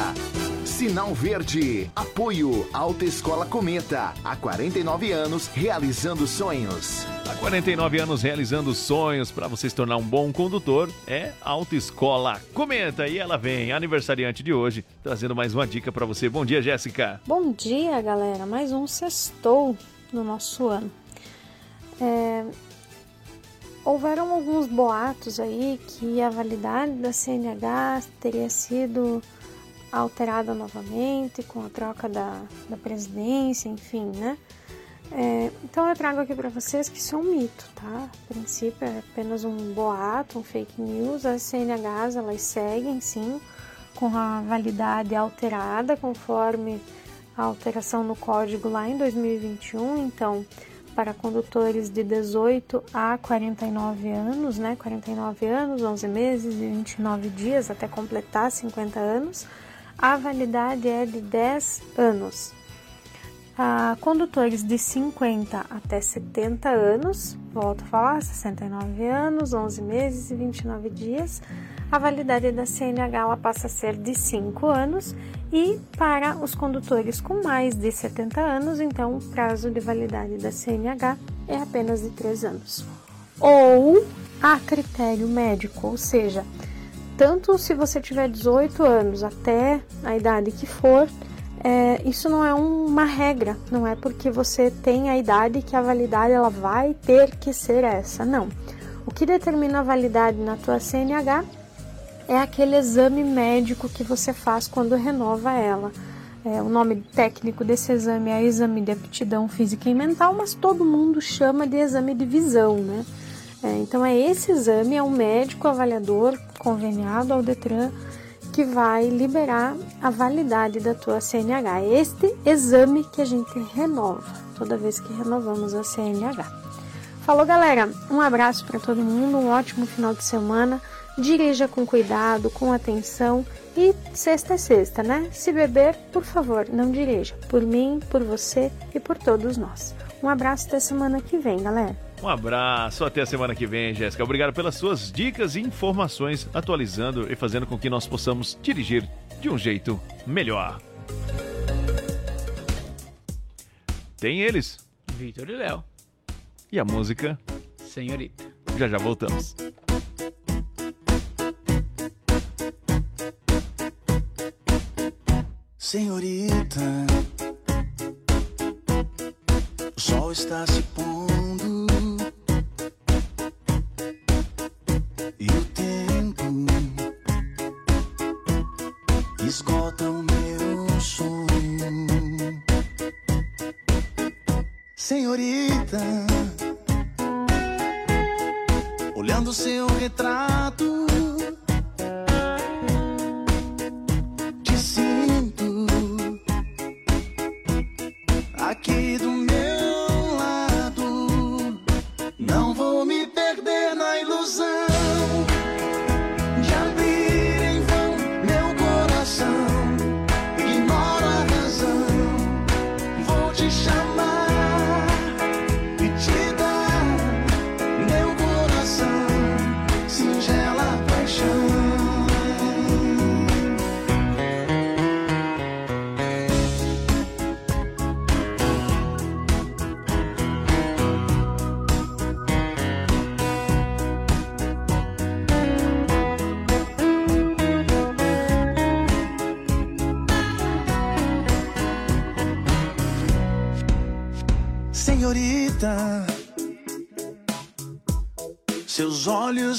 Sinal Verde. Apoio Alta Escola Cometa. Há 49 anos realizando sonhos. Há 49 anos realizando sonhos para você se tornar um bom condutor é Autoescola Comenta. E ela vem, aniversariante de hoje, trazendo mais uma dica para você. Bom dia, Jéssica. Bom dia, galera. Mais um sextou no nosso ano. É, Houveram alguns boatos aí que a validade da CNH teria sido alterada novamente com a troca da, da presidência, enfim, né? É, então eu trago aqui para vocês que isso é um mito, tá? A princípio é apenas um boato, um fake news. As CNHs elas seguem sim com a validade alterada conforme a alteração no código lá em 2021. Então, para condutores de 18 a 49 anos, né? 49 anos, 11 meses e 29 dias até completar 50 anos, a validade é de 10 anos. Ah, condutores de 50 até 70 anos, volto a falar, 69 anos, 11 meses e 29 dias, a validade da CNH passa a ser de 5 anos e para os condutores com mais de 70 anos, então o prazo de validade da CNH é apenas de 3 anos. Ou a critério médico, ou seja, tanto se você tiver 18 anos até a idade que for, é, isso não é uma regra, não é porque você tem a idade que a validade ela vai ter que ser essa, não. O que determina a validade na tua CNH é aquele exame médico que você faz quando renova ela. É, o nome técnico desse exame é exame de aptidão física e mental, mas todo mundo chama de exame de visão, né? É, então é esse exame, é um médico avaliador conveniado ao Detran que vai liberar a validade da tua CNH. Este exame que a gente renova toda vez que renovamos a CNH. Falou, galera. Um abraço para todo mundo, um ótimo final de semana. Dirija com cuidado, com atenção e sexta é sexta, né? Se beber, por favor, não dirija. Por mim, por você e por todos nós. Um abraço até semana que vem, galera. Um abraço, até a semana que vem, Jéssica. Obrigado pelas suas dicas e informações, atualizando e fazendo com que nós possamos dirigir de um jeito melhor. Tem eles. Vitor e Léo. E a música? Senhorita. Já já voltamos. Senhorita, o sol está se pondo Senhorita, olhando seu retrato.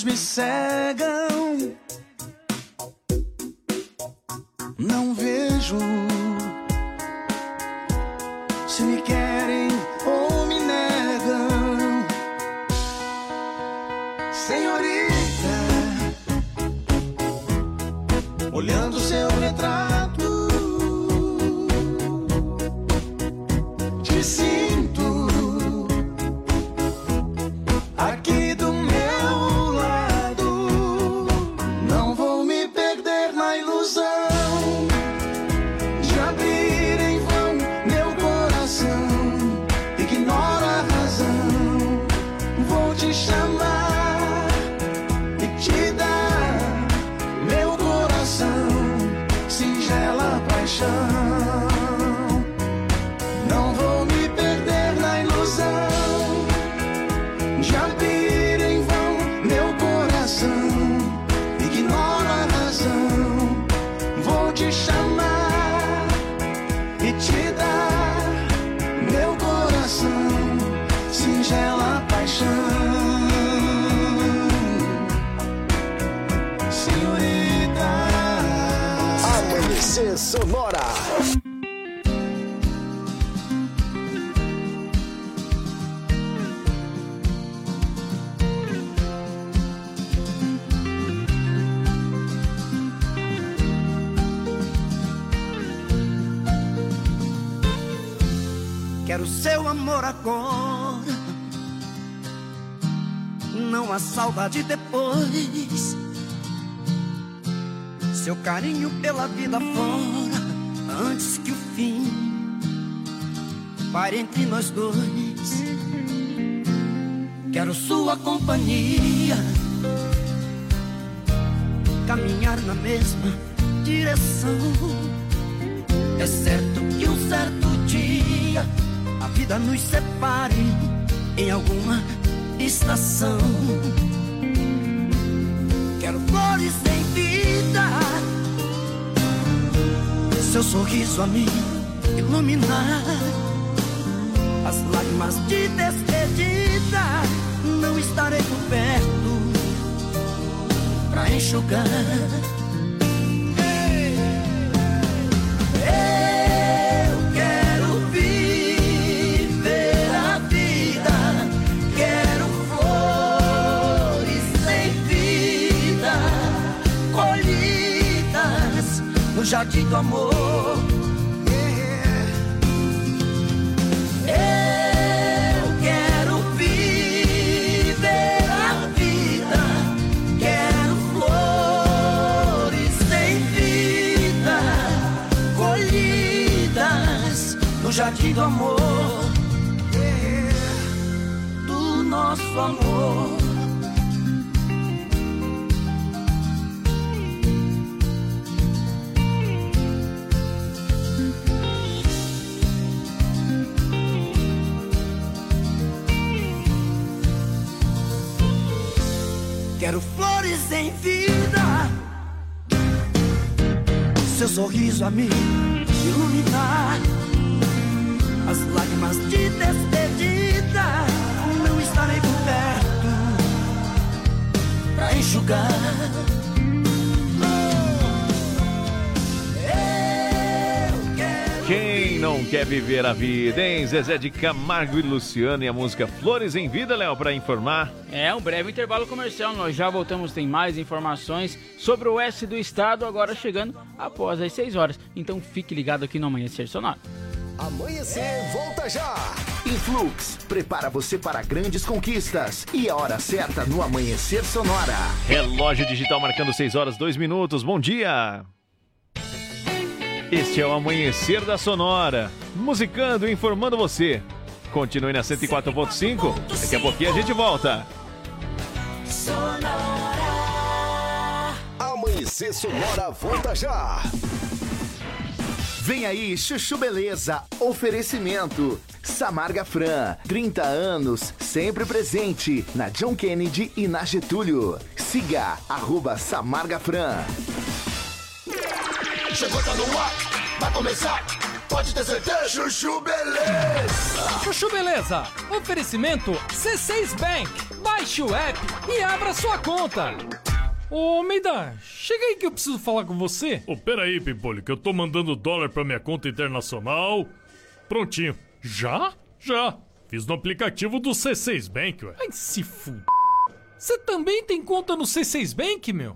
Me cegam. Nós dois. Quero sua companhia, caminhar na mesma direção. É certo que um certo dia a vida nos separe em alguma estação. Quero flores sem vida, seu sorriso a me iluminar. As lágrimas de despedida não estarei por perto pra enxugar. Jardim do amor. Do amor, do nosso amor. Quero flores em vida, seu sorriso a me iluminar. Despedida não estarei por perto pra enxugar. Quem não quer viver a vida, hein? Zezé de Camargo e Luciano e a música Flores em Vida, Léo, pra informar. É um breve intervalo comercial, nós já voltamos, tem mais informações sobre o oeste do estado, agora chegando após as 6 horas. Então fique ligado aqui no Amanhecer Sonoro. Amanhecer, volta já! Influx, prepara você para grandes conquistas. E a hora certa no Amanhecer Sonora. Relógio digital marcando 6 horas 2 minutos. Bom dia! Este é o Amanhecer da Sonora. Musicando e informando você. Continue na 104.5. Daqui a pouquinho a gente volta. Amanhecer Sonora volta já. Vem aí, Chuchu Beleza. Oferecimento. Samarga Fran, 30 anos, sempre presente na John Kennedy e na Getúlio. Siga, arroba Samarga Fran. Chegou, tá no ar, vai começar. Pode ter certeza, Chuchu Beleza. Chuchu Beleza, oferecimento C6 Bank. Baixe o app e abra sua conta. Ô, Meida, chega aí que eu preciso falar com você. Ô, pera aí, Pimpolho, que eu tô mandando dólar pra minha conta internacional. Prontinho. Já? Já. Fiz no aplicativo do C6 Bank, ué. Ai, se f... Você também tem conta no C6 Bank, meu?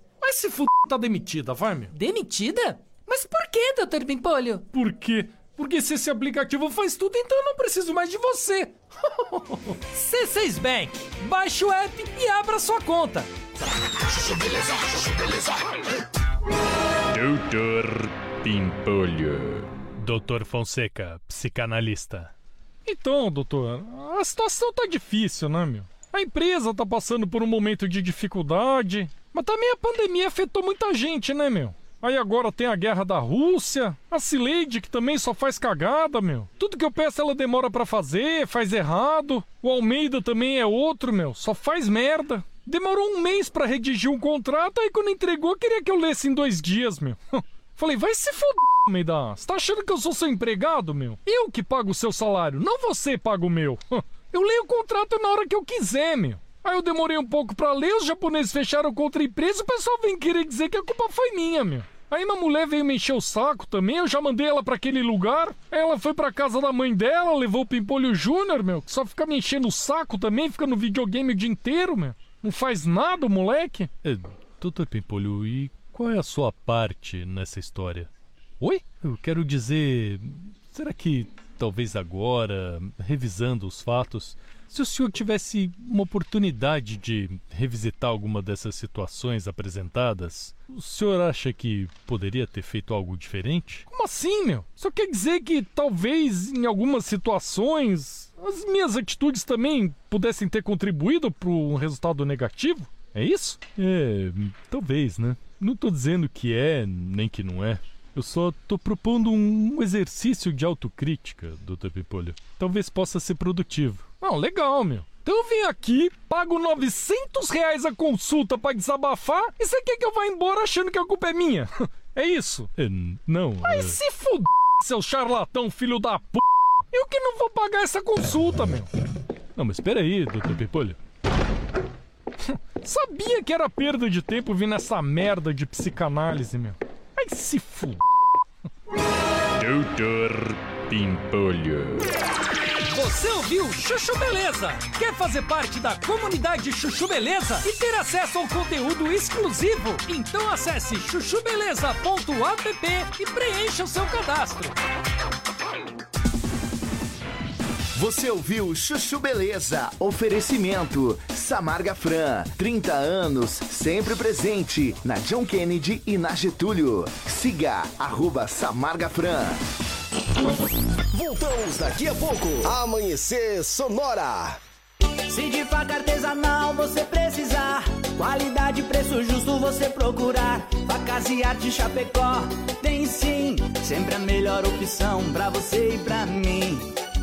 Mas se f... tá demitida, vai, meu. Demitida? Mas por que, Dr. Bimpolho? Por quê? Porque se esse aplicativo faz tudo, então eu não preciso mais de você. C6 Bank. Baixe o app e abra sua conta. Doutor Pimpolho. Doutor Fonseca, psicanalista. Então, doutor, a situação tá difícil, né, meu? A empresa tá passando por um momento de dificuldade, mas também a pandemia afetou muita gente, né, meu? Aí agora tem a guerra da Rússia, a Cileide que também só faz cagada, meu. Tudo que eu peço ela demora para fazer, faz errado. O Almeida também é outro, meu, só faz merda. Demorou um mês para redigir um contrato, aí quando entregou queria que eu lesse em dois dias, meu. Falei, vai se foder, Almeida. Você tá achando que eu sou seu empregado, meu? Eu que pago o seu salário, não você paga o meu. Eu leio o contrato na hora que eu quiser, meu. Aí eu demorei um pouco pra ler, os japoneses fecharam contra a empresa, o pessoal vem querer dizer que a culpa foi minha, meu. Aí minha mulher veio me encher o saco também, eu já mandei ela pra aquele lugar. Aí ela foi pra casa da mãe dela, levou o Pimpolho Júnior, meu. que Só fica me enchendo o saco também, fica no videogame o dia inteiro, meu. Não faz nada, moleque. É, doutor Pimpolho, e qual é a sua parte nessa história? Oi? Eu quero dizer. Será que talvez agora, revisando os fatos, se o senhor tivesse uma oportunidade de revisitar alguma dessas situações apresentadas, o senhor acha que poderia ter feito algo diferente? Como assim, meu? Só quer dizer que talvez em algumas situações as minhas atitudes também pudessem ter contribuído para um resultado negativo? É isso? É, talvez, né? Não tô dizendo que é, nem que não é. Eu só tô propondo um exercício de autocrítica, Dr. Pipolho. Talvez possa ser produtivo. Não, legal, meu. Então eu vim aqui, pago 900 reais a consulta para desabafar e você quer que eu vá embora achando que a culpa é minha? É isso? É, não. Mas é... se fuder, seu charlatão, filho da p. Eu que não vou pagar essa consulta, meu. Não, mas espera aí, Dr. Pipolho. Sabia que era perda de tempo vir nessa merda de psicanálise, meu. Ai, se fuder. Doutor Pimpolho. Você ouviu Chuchu Beleza? Quer fazer parte da comunidade Chuchu Beleza e ter acesso ao conteúdo exclusivo? Então acesse chuchubeleza.app e preencha o seu cadastro. Você ouviu Chuchu Beleza? Oferecimento Samarga Fran, 30 anos, sempre presente na John Kennedy e na Getúlio. Siga arroba Samarga Fran. Voltamos daqui a pouco. Amanhecer Sonora. Se de faca artesanal você precisar, qualidade e preço justo você procurar. Facas e arte Chapecó tem sim, sempre a melhor opção pra você e pra mim.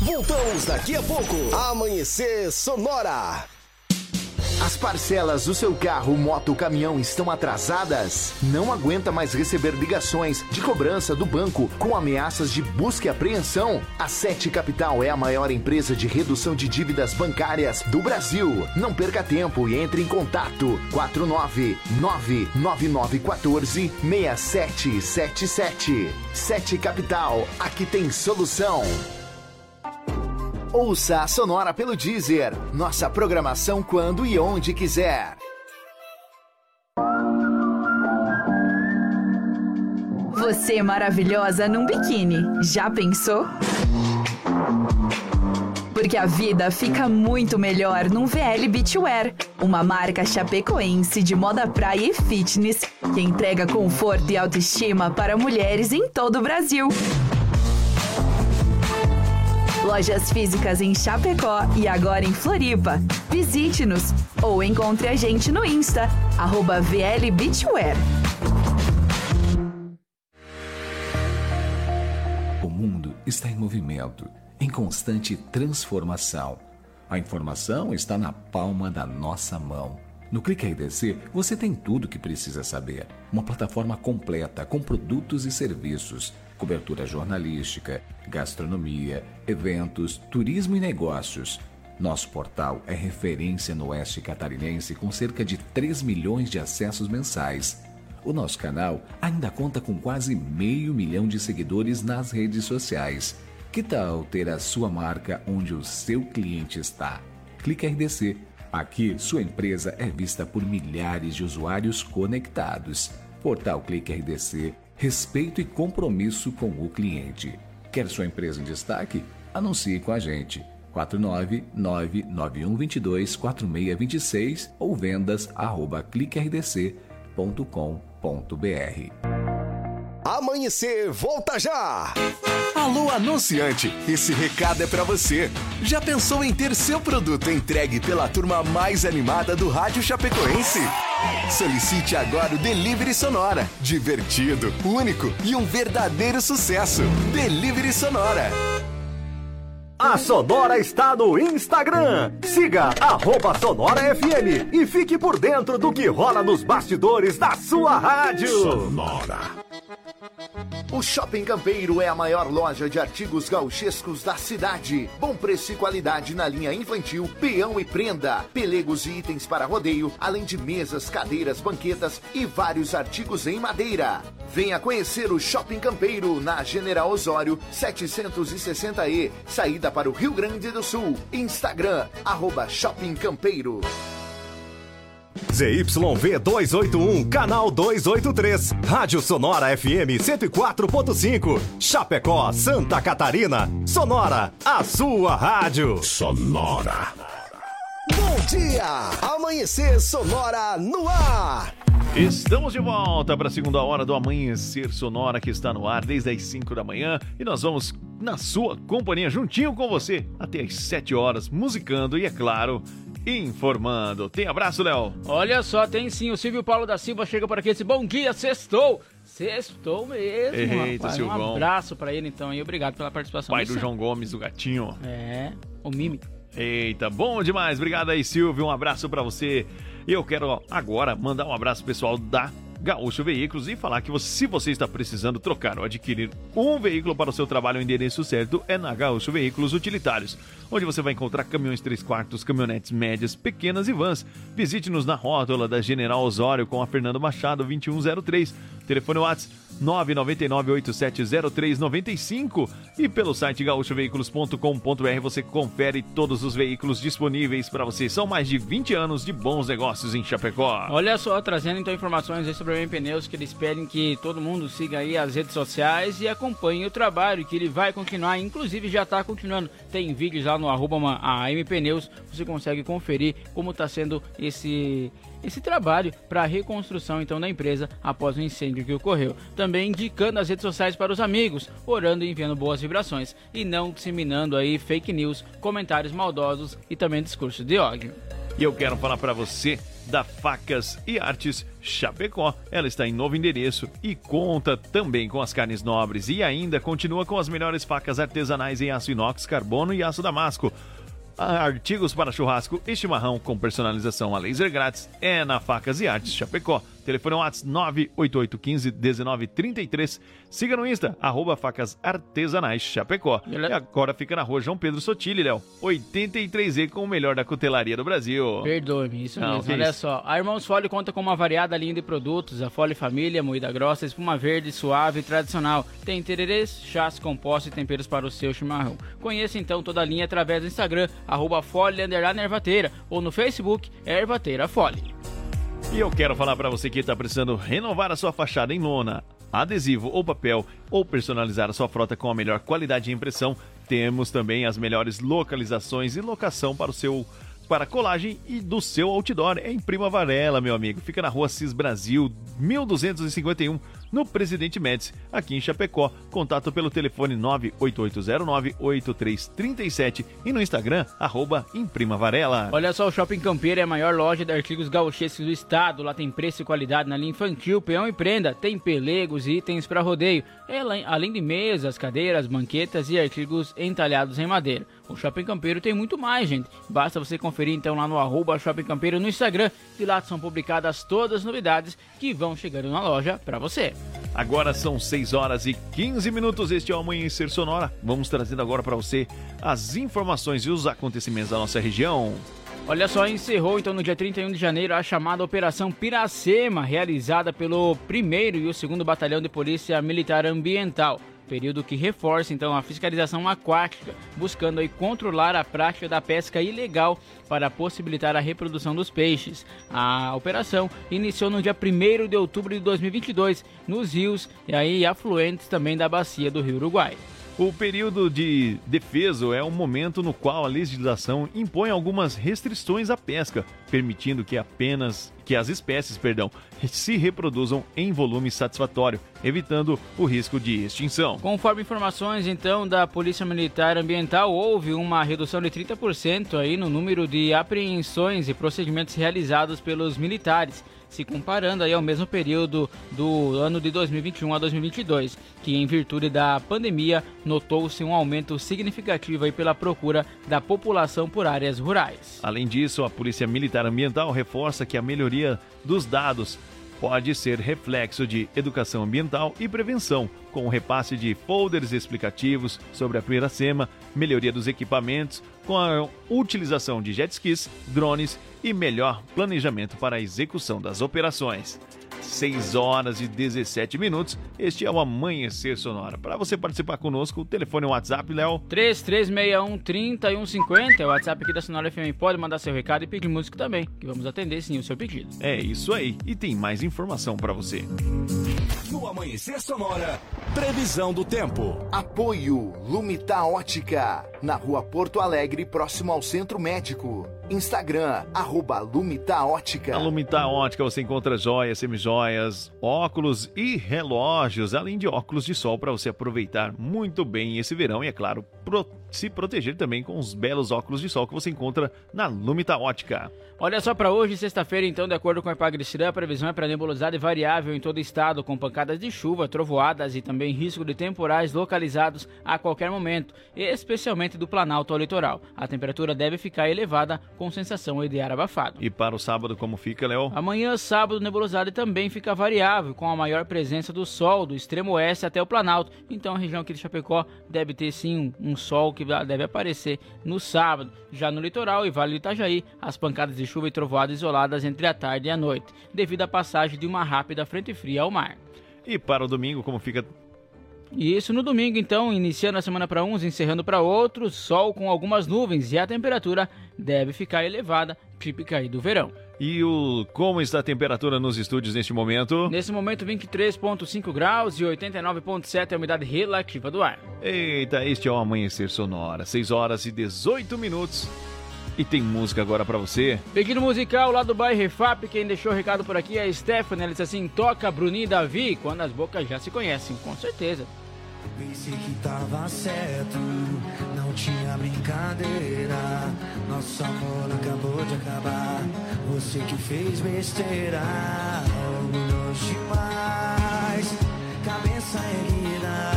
Voltamos daqui a pouco. Amanhecer Sonora. As parcelas do seu carro, moto ou caminhão estão atrasadas? Não aguenta mais receber ligações de cobrança do banco com ameaças de busca e apreensão? A Sete Capital é a maior empresa de redução de dívidas bancárias do Brasil. Não perca tempo e entre em contato 4999914 6777. Sete Capital, aqui tem solução. Ouça a Sonora pelo Deezer. Nossa programação quando e onde quiser. Você é maravilhosa num biquíni. Já pensou? Porque a vida fica muito melhor num VL Beachwear, uma marca chapecoense de moda praia e fitness que entrega conforto e autoestima para mulheres em todo o Brasil. Lojas físicas em Chapecó e agora em Floripa. Visite-nos ou encontre a gente no Insta, arroba. O mundo está em movimento, em constante transformação. A informação está na palma da nossa mão. No Clique RDC, você tem tudo o que precisa saber. Uma plataforma completa com produtos e serviços, cobertura jornalística, gastronomia, eventos, turismo e negócios. Nosso portal é referência no Oeste Catarinense com cerca de 3 milhões de acessos mensais. O nosso canal ainda conta com quase meio milhão de seguidores nas redes sociais. Que tal ter a sua marca onde o seu cliente está? Clique RDC. Aqui, sua empresa é vista por milhares de usuários conectados. Portal Clique RDC, respeito e compromisso com o cliente. Quer sua empresa em destaque? Anuncie com a gente. 49991224626 ou vendas arroba cliquerdc.com.br. Amanhecer volta já! Alô, anunciante! Esse recado é para você. Já pensou em ter seu produto entregue pela turma mais animada do Rádio Chapecoense? Solicite agora o Delivery Sonora. Divertido, único e um verdadeiro sucesso. Delivery Sonora. A Sonora está no Instagram. Siga arroba Sonora FM e fique por dentro do que rola nos bastidores da sua rádio. Sonora. O Shopping Campeiro é a maior loja de artigos gauchescos da cidade. Bom preço e qualidade na linha infantil, peão e prenda, pelegos e itens para rodeio, além de mesas, cadeiras, banquetas e vários artigos em madeira. Venha conhecer o Shopping Campeiro na General Osório 760E, saída para o Rio Grande do Sul. Instagram, arroba Shopping Campeiro. ZYV 281, canal 283. Rádio Sonora FM 104.5. Chapecó, Santa Catarina. Sonora, a sua rádio. Sonora. Bom dia! Amanhecer Sonora no ar. Estamos de volta para a segunda hora do Amanhecer Sonora que está no ar desde as 5 da manhã e nós vamos na sua companhia juntinho com você até as 7 horas musicando e é claro informando. Tem abraço, Léo? Olha só, tem sim. O Silvio Paulo da Silva chega por aqui e Bom dia, sextou! Sextou mesmo, Eita, rapaz. Silvão. Um abraço pra ele então e obrigado pela participação. Pai do João Gomes, do gatinho. É, o Mimi. Eita, bom demais. Obrigado aí, Silvio. Um abraço pra você. E eu quero agora mandar um abraço pessoal da Gaúcho Veículos e falar que você- se você está precisando trocar ou adquirir um veículo para o seu trabalho, o endereço certo é na Gaúcho Veículos Utilitários, onde você vai encontrar caminhões 3 quartos, caminhonetes médias, pequenas e vans. Visite-nos na rótula da General Osório com a Fernando Machado 2103. Telefone WhatsApp 999-870395 e pelo site gaúchoveículos.com.br você confere todos os veículos disponíveis para você. São mais de 20 anos de bons negócios em Chapecó. Olha só, trazendo então informações sobre a M Pneus, que eles pedem que todo mundo siga aí as redes sociais e acompanhe o trabalho, que ele vai continuar, inclusive já está continuando. Tem vídeos lá no arroba Pneus, você consegue conferir como está sendo esse esse trabalho para a reconstrução então da empresa após o incêndio que ocorreu. Também indicando as redes sociais para os amigos, orando e enviando boas vibrações. E não disseminando aí fake news, comentários maldosos e também discursos de ódio. E eu quero falar para você da Facas e Artes Chapecó. Ela está em novo endereço e conta também com as carnes nobres e ainda continua com as melhores facas artesanais em aço inox, carbono e aço damasco. Artigos para churrasco e chimarrão com personalização a laser grátis é na Facas e Artes Chapecó. Telefone WhatsApp 988151933. Siga no Insta, arroba facas artesanais Chapecó. E agora fica na rua João Pedro Sotile, Léo. 83E com o melhor da cutelaria do Brasil. Perdoe-me, isso Não, mesmo. Olha isso? só, a Irmãos Fole conta com uma variada linha de produtos. A Fole Família, moída grossa, espuma verde, suave e tradicional. Tem tererês, chás, compostos e temperos para o seu chimarrão. Conheça então toda a linha através do Instagram, arroba Fole Ervateira, ou no Facebook, Ervateira Fole. E eu quero falar para você que está precisando renovar a sua fachada em lona, adesivo ou papel, ou personalizar a sua frota com a melhor qualidade de impressão. Temos também as melhores localizações e locação para o seu para colagem e do seu outdoor é em Prima Varela, meu amigo. Fica na rua Cis Brasil, 1251, no Presidente Médici, aqui em Chapecó. Contato pelo telefone 98809-8337 e no Instagram, arroba Imprima Varela. Olha só, o Shopping Campeiro é a maior loja de artigos gauchescos do estado. Lá tem preço e qualidade na linha infantil, peão e prenda. Tem pelegos e itens para rodeio. Ela- Além de mesas, cadeiras, banquetas e artigos entalhados em madeira. O Shopping Campeiro tem muito mais, gente. Basta você conferir então lá no arroba Shopping Campeiro no Instagram. E lá são publicadas todas as novidades que vão chegando na loja para você. Agora são 6 horas e 15 minutos. Este é o Amanhecer Sonora. Vamos trazendo agora para você as informações e os acontecimentos da nossa região. Olha só, encerrou então no dia 31 de janeiro a chamada Operação Piracema, realizada pelo 1 e o 2 Batalhão de Polícia Militar Ambiental. Período que reforça então a fiscalização aquática, buscando aí controlar a prática da pesca ilegal para possibilitar a reprodução dos peixes. A operação iniciou no dia 1 de outubro de 2022 nos rios e aí afluentes também da bacia do Rio Uruguai. O período de defeso é um momento no qual a legislação impõe algumas restrições à pesca, permitindo que apenas que as espécies, perdão, se reproduzam em volume satisfatório, evitando o risco de extinção. Conforme informações então da Polícia Militar Ambiental, houve uma redução de 30% aí no número de apreensões e procedimentos realizados pelos militares, se comparando aí ao mesmo período do ano de 2021 a 2022, que em virtude da pandemia notou-se um aumento significativo aí pela procura da população por áreas rurais. Além disso, a Polícia Militar Ambiental reforça que a melhoria dos dados pode ser reflexo de educação ambiental e prevenção, com o repasse de folders explicativos sobre a Piracema, melhoria dos equipamentos, com a utilização de jet skis, drones e melhor planejamento para a execução das operações. 6 horas e 17 minutos. Este é o Amanhecer Sonora. Para você participar conosco, o telefone é o WhatsApp, Léo. 3361 3150 é o WhatsApp aqui da Sonora FM. Pode mandar seu recado e pedir música também, que vamos atender sim o seu pedido. É isso aí. E tem mais informação para você. No Amanhecer Sonora, previsão do tempo. Apoio Lumita Ótica, na rua Porto Alegre, próximo ao Centro Médico. Instagram, arroba Lumita Ótica. Na Lumita Ótica você encontra joias, semijoias, óculos e relógios, além de óculos de sol para você aproveitar muito bem esse verão e, é claro, pro- se proteger também com os belos óculos de sol que você encontra na Lumita Ótica. Olha só para hoje, sexta-feira, então, de acordo com a Epagristirã, a previsão é para nebulosidade variável em todo o estado, com pancadas de chuva, trovoadas e também risco de temporais localizados a qualquer momento, especialmente do Planalto ao litoral. A temperatura deve ficar elevada, com sensação de ar abafado. E para o sábado, como fica, Léo? Amanhã, sábado, nebulosidade também fica variável, com a maior presença do sol do extremo oeste até o Planalto. Então a região aqui de Chapecó deve ter sim um sol que deve aparecer no sábado. Já no litoral e Vale do Itajaí, as pancadas de chuva e trovoadas isoladas entre a tarde e a noite, devido à passagem de uma rápida frente fria ao mar. E para o domingo, como fica E isso no domingo, então, iniciando a semana para uns, encerrando para outros, sol com algumas nuvens e a temperatura deve ficar elevada, típica aí do verão. E o como está a temperatura nos estúdios neste momento? Nesse momento, 23,5 graus e 89,7 é a umidade relativa do ar. Eita, este é o Amanhecer Sonora. 6 horas e 18 minutos. E tem música agora para você. Pedido musical lá do bairro Refap, quem deixou o recado por aqui é a Stephanie. Ela disse assim: toca Bruninho e Davi quando as bocas já se conhecem, com certeza. Pensei que tava certo, tinha brincadeira. Nosso amor acabou de acabar. Você que fez besteira, orgulhoso demais. Cabeça erguida,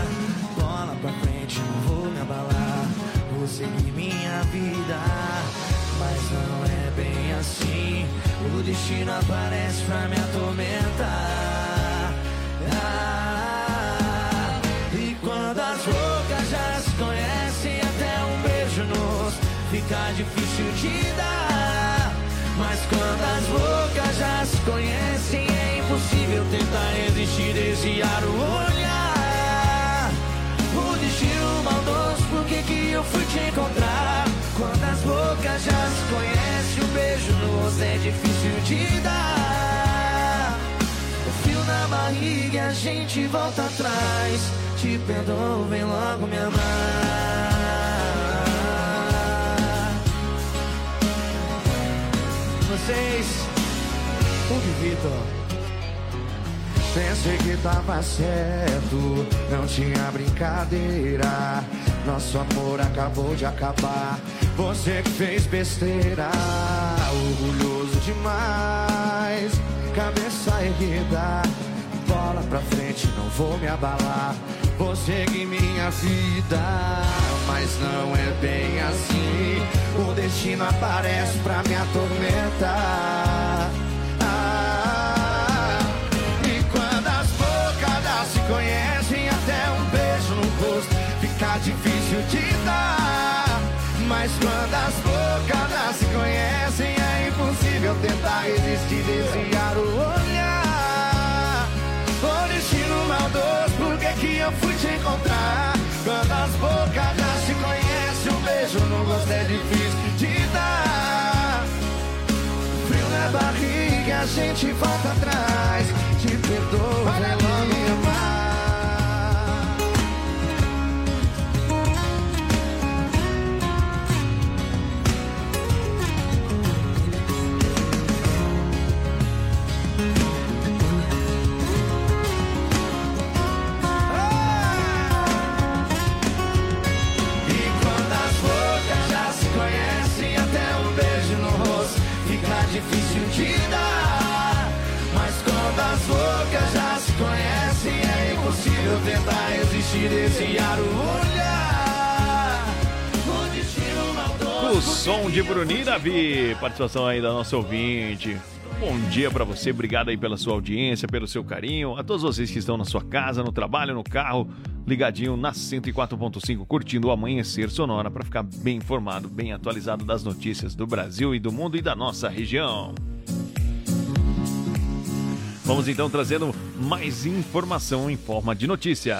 bola pra frente, não vou me abalar. Vou seguir minha vida, mas não é bem assim. O destino aparece pra me atormentar. Fica difícil de dar. Mas quando as bocas já se conhecem, é impossível tentar resistir, desviar o olhar. O destino maldoso, por que que eu fui te encontrar? Quando as bocas já se conhecem, um beijo no rosto é difícil de dar. O fio na barriga a gente volta atrás. Te perdoo, vem logo me amar. Vocês, o Vitor. Pensei que tava certo, não tinha brincadeira. Nosso amor acabou de acabar. Você que fez besteira, orgulhoso demais. Cabeça erguida, bola pra frente, não vou me abalar. Vou seguir minha vida, mas não é bem assim. O destino aparece pra me atormentar. Ah, e quando as bocas já se conhecem, até um beijo no rosto fica difícil de dar. Mas quando as bocas já se conhecem, é impossível tentar resistir, desviar o olhar. O destino maldoso, por que que eu fui te encontrar? Quando as bocas beijo no rosto é difícil de dar. Frio na barriga, a gente volta atrás. Te perdoo, difícil de dar. Mas quando as bocas já se conhecem, é impossível tentar resistir, desviar o olhar. O destino maldoso. O som de Bruninho e Davi. Participação aí da nossa ouvinte. Bom dia pra você, obrigado aí pela sua audiência, pelo seu carinho. A todos vocês que estão na sua casa, no trabalho, no carro, ligadinho na 104.5, curtindo o amanhecer sonora pra ficar bem informado, bem atualizado das notícias do Brasil e do mundo e da nossa região. Vamos então trazendo mais informação em forma de notícia.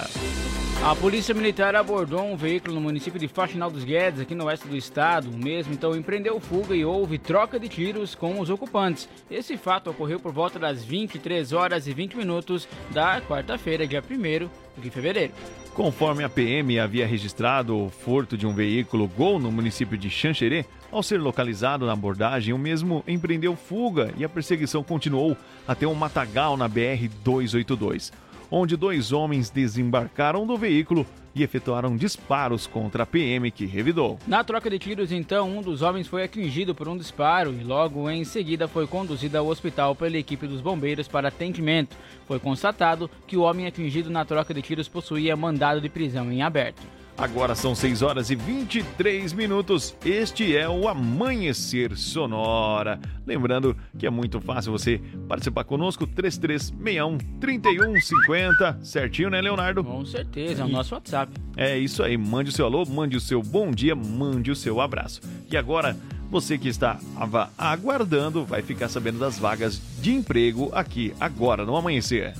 A polícia militar abordou um veículo no município de Faxinal dos Guedes, aqui no oeste do estado. O mesmo então empreendeu fuga e houve troca de tiros com os ocupantes. Esse fato ocorreu por volta das 23 horas e 20 minutos da quarta-feira, dia 1 de fevereiro. Conforme a PM havia registrado o furto de um veículo Gol no município de Xanxerê, ao ser localizado na abordagem, o mesmo empreendeu fuga e a perseguição continuou até um matagal na BR-282, onde dois homens desembarcaram do veículo e efetuaram disparos contra a PM que revidou. Na troca de tiros, então, um dos homens foi atingido por um disparo e logo em seguida foi conduzido ao hospital pela equipe dos bombeiros para atendimento. Foi constatado que o homem atingido na troca de tiros possuía mandado de prisão em aberto. Agora são 6 horas e 23 minutos. Este é o Amanhecer Sonora. Lembrando que é muito fácil você participar conosco, 3361 3150. Certinho, né, Leonardo? Com certeza, é o nosso WhatsApp. É isso aí. Mande o seu alô, mande o seu bom dia, mande o seu abraço. E agora, você que estava aguardando vai ficar sabendo das vagas de emprego aqui, agora no Amanhecer.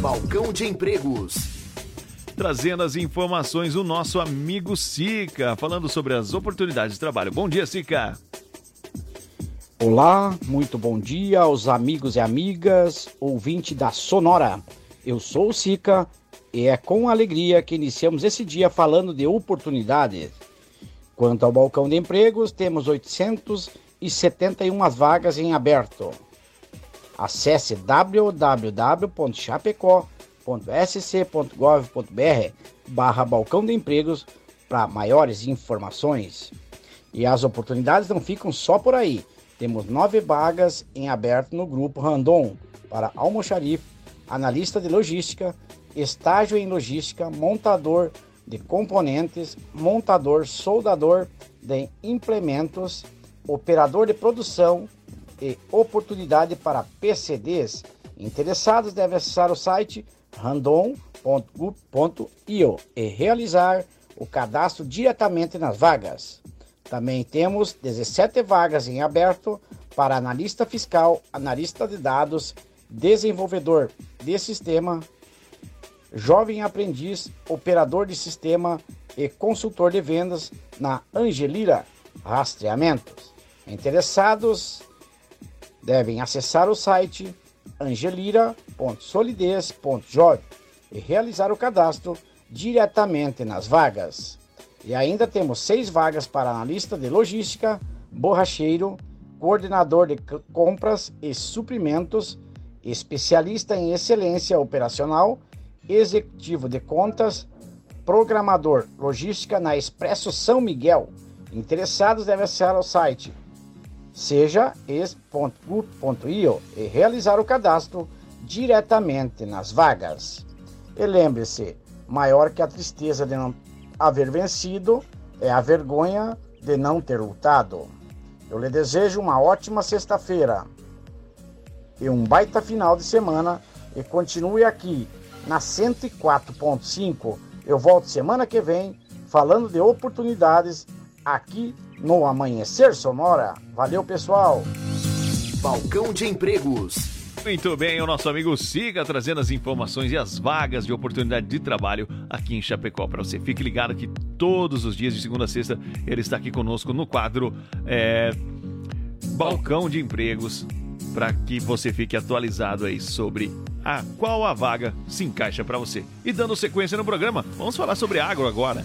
Balcão de empregos. Trazendo as informações o nosso amigo Sica, falando sobre as oportunidades de trabalho. Bom dia, Sica. Olá, muito bom dia aos amigos e amigas, ouvinte da Sonora. Eu sou o Sica e é com alegria que iniciamos esse dia falando de oportunidades. Quanto ao balcão de empregos, temos 871 vagas em aberto. Acesse www.chapecó.sc.gov.br barra balcão de empregos para maiores informações. E as oportunidades não ficam só por aí. Temos nove vagas em aberto no grupo Randon para almoxarife, analista de logística, estágio em logística, montador de componentes, montador, soldador de implementos, operador de produção e oportunidade para PCDs. Interessados devem acessar o site random.group.io e realizar o cadastro diretamente nas vagas. Também temos 17 vagas em aberto para analista fiscal, analista de dados, desenvolvedor de sistema, jovem aprendiz, operador de sistema e consultor de vendas na Angelira Rastreamentos. Interessados devem acessar o site angelira.solidez.jog e realizar o cadastro diretamente nas vagas. E ainda temos seis vagas para analista de logística, borracheiro, coordenador de compras e suprimentos, especialista em excelência operacional, executivo de contas, programador logística na Expresso São Miguel. Interessados devem acessar o site seja ex.group.io e realizar o cadastro diretamente nas vagas. E lembre-se, maior que a tristeza de não haver vencido é a vergonha de não ter lutado. Eu lhe desejo uma ótima sexta-feira e um baita final de semana e continue aqui na 104.5. Eu volto semana que vem falando de oportunidades aqui no Amanhecer Sonora. Valeu, pessoal! Balcão de Empregos. Muito bem, o nosso amigo Siga trazendo as informações e as vagas de oportunidade de trabalho aqui em Chapecó para você. Fique ligado que todos os dias, de segunda a sexta, ele está aqui conosco no quadro é, Balcão de Empregos para que você fique atualizado aí sobre a qual a vaga se encaixa para você. E dando sequência no programa, vamos falar sobre agro agora.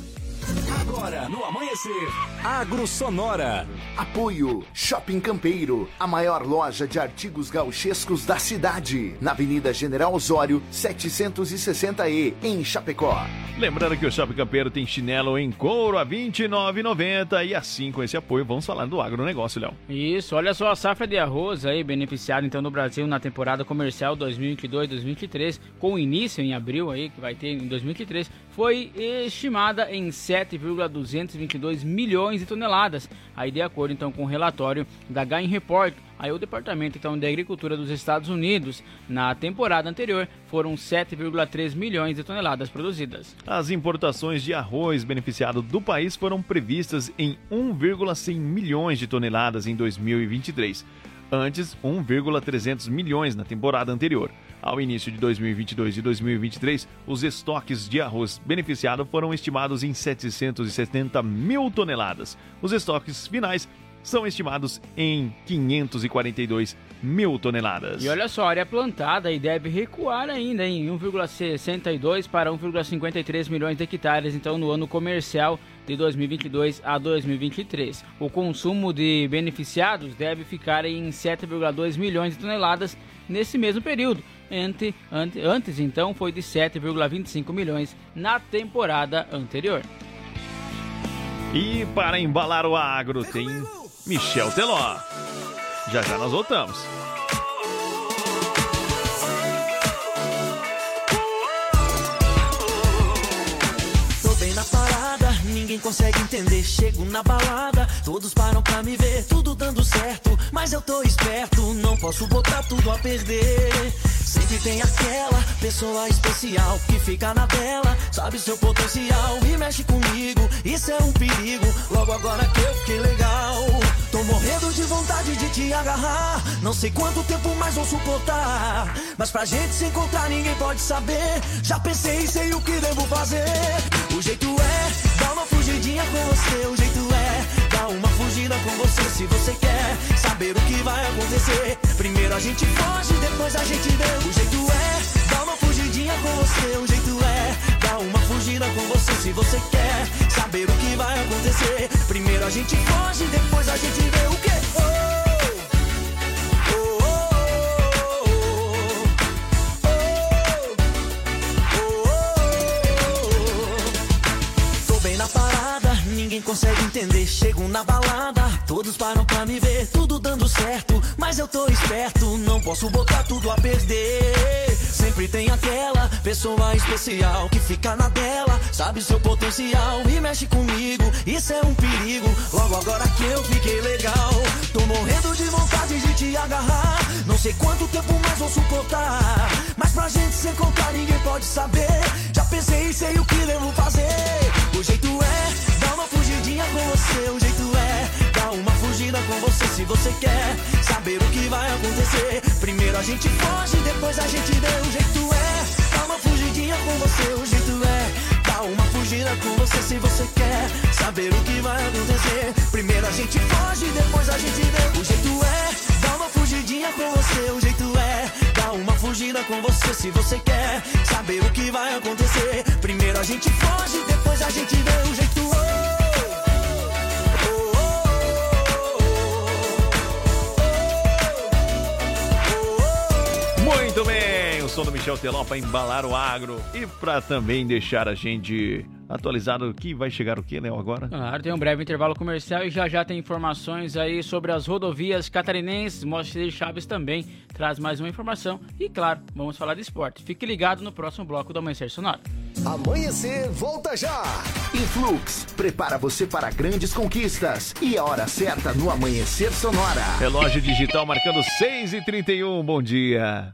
Agora, no amanhecer, Agro Sonora. Apoio Shopping Campeiro, a maior loja de artigos gauchescos da cidade. Na Avenida General Osório, 760E, em Chapecó. Lembrando que o Shopping Campeiro tem chinelo em couro a R$ 29,90 e assim com esse apoio vamos falar do agronegócio, Léo. Isso, olha só a safra de arroz aí beneficiada então no Brasil na temporada comercial 2022-2023, com início em abril aí que vai ter em 2023, foi estimada em 7,222 milhões de toneladas. Aí de acordo então com o relatório da Gain Report, aí o Departamento então de Agricultura dos Estados Unidos, na temporada anterior foram 7,3 milhões de toneladas produzidas. As importações de arroz beneficiado do país foram previstas em 1,100 milhões de toneladas em 2023, antes 1,300 milhões na temporada anterior. Ao início de 2022 e 2023, os estoques de arroz beneficiado foram estimados em 770 mil toneladas. Os estoques finais são estimados em 542 mil toneladas. E olha só, a área plantada e deve recuar ainda em 1,62 para 1,53 milhões de hectares, então no ano comercial de 2022 a 2023. O consumo de beneficiados deve ficar em 7,2 milhões de toneladas nesse mesmo período. Ante, ante, antes então foi de 7,25 milhões na temporada anterior. E para embalar o agro tem Michel Teló. Já já nós voltamos. Tô bem na parada, ninguém consegue entender. Chego na balada, todos param pra me ver, tudo dando certo. Mas eu tô esperto, não posso botar tudo a perder. Sempre tem aquela pessoa especial que fica na tela, sabe seu potencial e mexe comigo. Isso é um perigo. Logo agora que eu fiquei legal, tô morrendo de vontade de te agarrar. Não sei quanto tempo mais vou suportar, mas pra gente se encontrar ninguém pode saber. Já pensei e sei o que devo fazer. O jeito é dar uma fugidinha com você. O jeito é com você se você quer saber o que vai acontecer. Primeiro a gente foge, depois a gente vê. O jeito é dar uma fugidinha com você. O jeito é dar uma fugida com você se você quer saber o que vai acontecer. Primeiro a gente foge, depois a gente vê o? Oh, oh, ninguém consegue entender. Chego na balada, todos param pra me ver, tudo dando certo. Mas eu tô esperto, não posso botar tudo a perder. Sempre tem aquela pessoa especial que fica na dela, sabe seu potencial e mexe comigo. Isso é um perigo. Logo agora que eu fiquei legal, tô morrendo de vontade de te agarrar. Não sei quanto tempo mais vou suportar, mas pra gente se encontrar ninguém pode saber. Já pensei e sei o que devo fazer. O jeito é dar uma fugidinha com você. O jeito é dar uma fugida com você se você quer saber o que vai acontecer. Primeiro a gente foge, depois a gente vê. O jeito é dar uma fugidinha com você. O jeito é dar uma fugida com você se você quer saber o que vai acontecer. Primeiro a gente foge, depois a gente vê. O jeito é dar uma fugidinha com você. O jeito é dar uma fugida com você se você quer saber o que vai acontecer. Primeiro a gente foge, depois a gente vê. O jeito é. Muito bem, o som do Michel Teló para embalar o agro e para também deixar a gente atualizado que vai chegar o que, Léo, agora? Claro, tem um breve intervalo comercial e já já tem informações aí sobre as rodovias catarinenses. Mostre de Chaves também traz mais uma informação e, claro, vamos falar de esporte. Fique ligado no próximo bloco do Amanhecer Sonoro. Amanhecer volta já. Influx prepara você para grandes conquistas e a hora certa no Amanhecer Sonora. Relógio digital marcando 6h31. Bom dia.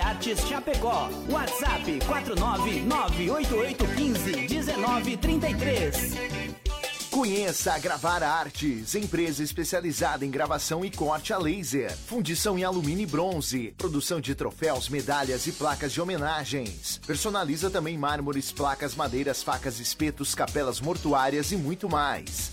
Artes Chapecó. WhatsApp 49988151933. Conheça a Gravar Artes, empresa especializada em gravação e corte a laser, fundição em alumínio e bronze, produção de troféus, medalhas e placas de homenagens. Personaliza também mármores, placas, madeiras, facas, espetos, capelas mortuárias e muito mais.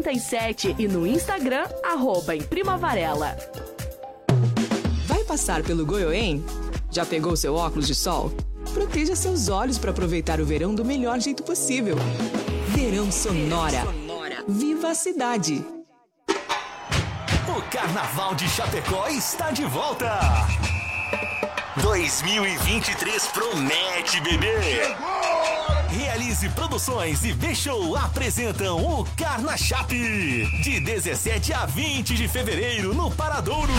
988098337 e no Instagram, arroba em Prima Varela. Vai passar pelo Goiôem? Já pegou seu óculos de sol? Proteja seus olhos para aproveitar o verão do melhor jeito possível. Verão Sonora. Viva a cidade! O Carnaval de Chapecó está de volta. 2023 promete, bebê. Realize Produções e B-Show apresentam o Carna Chape. De 17 a 20 de fevereiro no Paradouro.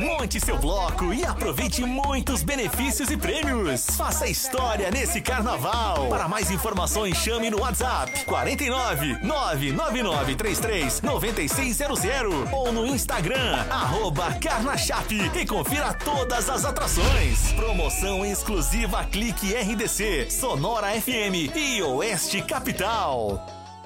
Monte seu bloco e aproveite muitos benefícios e prêmios. Faça história nesse carnaval. Para mais informações, chame no WhatsApp 49 99933 9600 ou no Instagram, arroba Carnachape e confira todas as atrações. Promoção exclusiva Clique RDC, Sonora FM e Oeste Capital.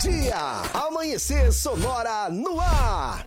Dia! Amanhecer Sonora no ar!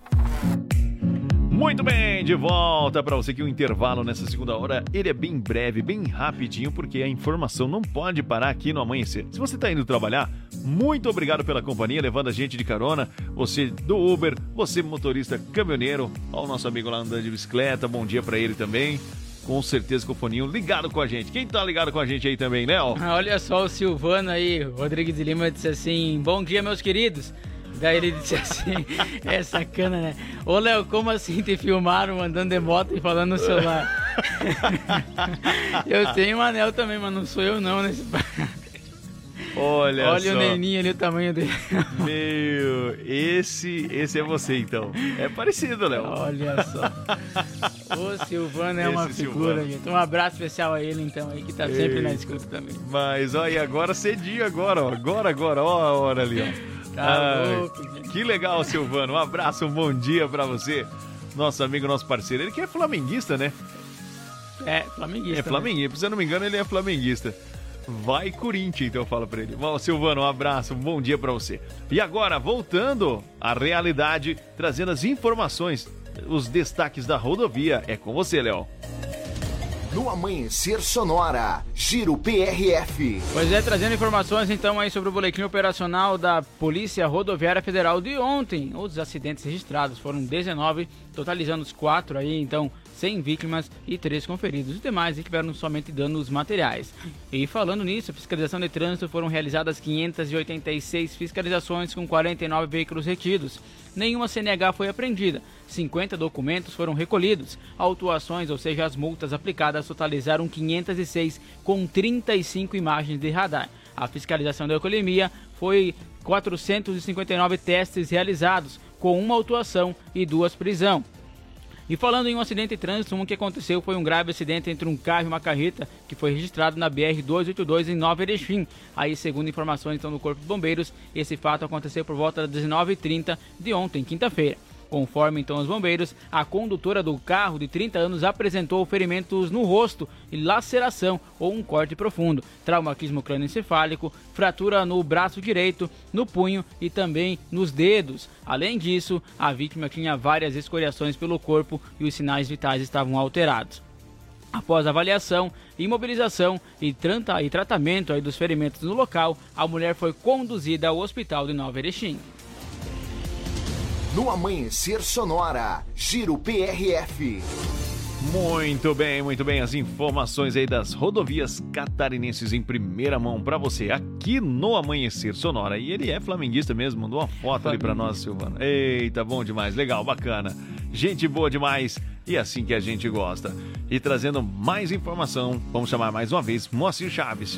Muito bem, de volta para você que o intervalo nessa segunda hora, ele é bem breve, bem rapidinho, porque a informação não pode parar aqui no amanhecer. Se você está indo trabalhar, muito obrigado pela companhia, levando a gente de carona, você do Uber, você motorista caminhoneiro, ao nosso amigo lá andando de bicicleta, bom dia para ele também. Com certeza com o foninho ligado com a gente. Quem tá ligado com a gente aí também, Léo? Olha só o Silvano aí, Rodrigues de Lima disse assim: Bom dia, meus queridos. Daí ele disse assim, é sacana, né? Ô Léo, como assim te filmaram andando de moto e falando no celular? eu tenho um anel também, mas não sou eu não nesse Olha, Olha só. o neninho ali, o tamanho dele. Meu, esse, esse é você então. É parecido, Léo. Olha só. O Silvano é Esse uma figura, Silvano. gente. Um abraço especial a ele, então, aí, que tá sempre na escuta também. Mas olha, e agora cedinho agora, ó. Agora, agora, ó a hora ali, ó. Tá louco, gente. Que legal, Silvano. Um abraço, um bom dia pra você. Nosso amigo, nosso parceiro. Ele que é flamenguista, né? É, flamenguista. É flamenguista. Se eu não me engano, ele é flamenguista. Vai Corinthians, então eu falo pra ele. Bom, Silvano, um abraço, um bom dia pra você. E agora, voltando à realidade, trazendo as informações, os destaques da rodovia. É com você, Léo. No Amanhecer Sonora, Giro PRF. Pois é, trazendo informações então aí sobre o boletim operacional da Polícia Rodoviária Federal de ontem. Os acidentes registrados foram 19, totalizando os quatro aí, então 100 vítimas e 3 conferidos. Os demais tiveram somente danos materiais. E falando nisso, a fiscalização de trânsito foram realizadas 586 fiscalizações com 49 veículos retidos. Nenhuma CNH foi apreendida. 50 documentos foram recolhidos. Autuações, ou seja, as multas aplicadas, totalizaram 506 com 35 imagens de radar. A fiscalização da alcoolemia foi 459 testes realizados, com uma autuação e duas prisão. E falando em um acidente de trânsito, um que aconteceu foi um grave acidente entre um carro e uma carreta que foi registrado na BR-282 em Nova Erechim. Aí, segundo informações então, do Corpo de Bombeiros, esse fato aconteceu por volta das 19h30 de ontem, quinta-feira. Conforme então os bombeiros, a condutora do carro de 30 anos apresentou ferimentos no rosto e laceração ou um corte profundo, traumatismo crânioencefálico, fratura no braço direito, no punho e também nos dedos. Além disso, a vítima tinha várias escoriações pelo corpo e os sinais vitais estavam alterados. Após avaliação, imobilização e, tratamento dos ferimentos no local, a mulher foi conduzida ao hospital de Nova Erechim. No Amanhecer Sonora, Giro PRF. Muito bem, muito bem. As informações aí das rodovias catarinenses em primeira mão pra você aqui no Amanhecer Sonora. E ele é flamenguista mesmo, mandou uma foto ali pra nós, Silvano. Eita, bom demais, legal, bacana. Gente boa demais e assim que a gente gosta. E trazendo mais informação, vamos chamar mais uma vez Moacir Chaves.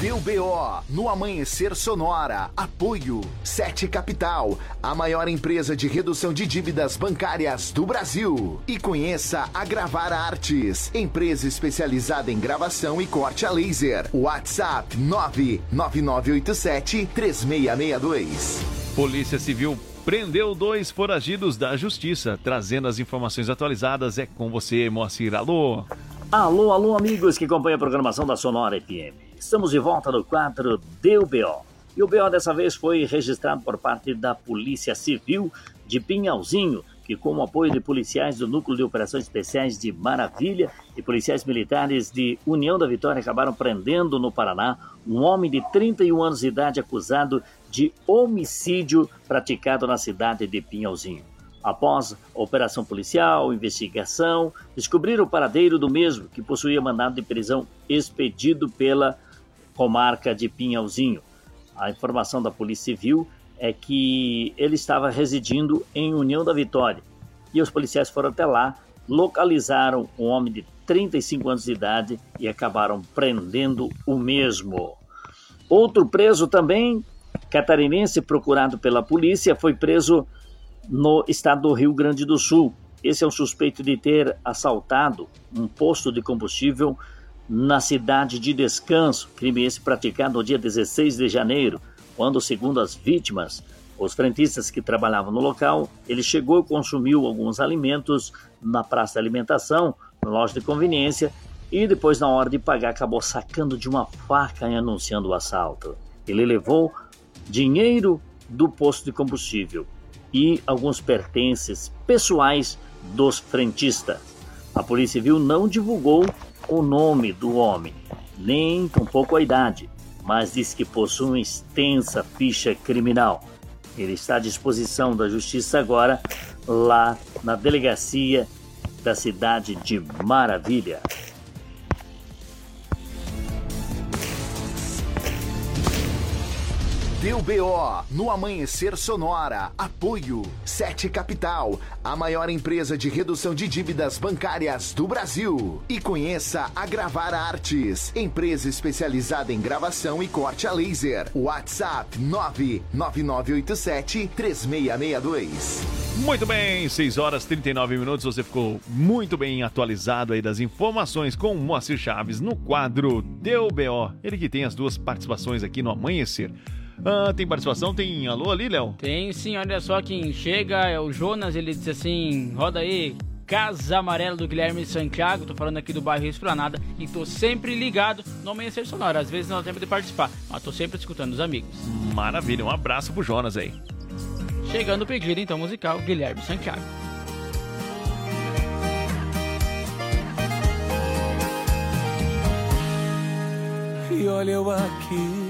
Deu BO no Amanhecer Sonora. Apoio Sete Capital, a maior empresa de redução de dívidas bancárias do Brasil. E conheça a Gravar Artes, empresa especializada em gravação e corte a laser. WhatsApp 99987 3662. Polícia Civil prendeu dois foragidos da Justiça. Trazendo as informações atualizadas é com você, Moacir. Alô? Alô, alô, amigos que acompanham a programação da Sonora FM. Estamos de volta no quadro Deu BO. E o BO dessa vez foi registrado por parte da Polícia Civil de Pinhalzinho, que com o apoio de policiais do Núcleo de Operações Especiais de Maravilha e policiais militares de União da Vitória acabaram prendendo no Paraná um homem de 31 anos de idade acusado de homicídio praticado na cidade de Pinhalzinho. Após operação policial, investigação, descobriram o paradeiro do mesmo, que possuía mandado de prisão expedido pela comarca de Pinhalzinho. A informação da Polícia Civil é que ele estava residindo em União da Vitória. E os policiais foram até lá, localizaram um homem de 35 anos de idade e acabaram prendendo o mesmo. Outro preso também, catarinense, procurado pela polícia, foi preso no estado do Rio Grande do Sul. Esse é um suspeito de ter assaltado um posto de combustível na cidade de Descanso, crime esse praticado no dia 16 de janeiro, quando, segundo as vítimas, os frentistas que trabalhavam no local, ele chegou e consumiu alguns alimentos na praça de alimentação, na loja de conveniência, e depois, na hora de pagar, acabou sacando de uma faca e anunciando o assalto. Ele levou dinheiro do posto de combustível e alguns pertences pessoais dos frentistas. A Polícia Civil não divulgou o nome do homem, nem tampouco a idade, mas disse que possui uma extensa ficha criminal. Ele está à disposição da Justiça agora, lá na delegacia da cidade de Maravilha. Deu BO no Amanhecer Sonora. Apoio Sete Capital, a maior empresa de redução de dívidas bancárias do Brasil. E conheça a Gravar Artes, empresa especializada em gravação e corte a laser. WhatsApp 99987 3662. Muito bem, 6 horas 39 minutos. Você ficou muito bem atualizado aí das informações com o Moacir Chaves no quadro Deu BO. Ele que tem as duas participações aqui no Amanhecer. Ah, tem participação? Tem alô ali, Léo? Tem sim, olha só quem chega é o Jonas, ele disse assim: roda aí, Casa Amarela do Guilherme Santiago, tô falando aqui do bairro Esplanada e tô sempre ligado no Amanhecer Sonora. Às vezes não dá tempo de participar, mas tô sempre escutando os amigos. Maravilha, um abraço pro Jonas aí. Chegando o pedido então musical, Guilherme Santiago. E olha eu aqui,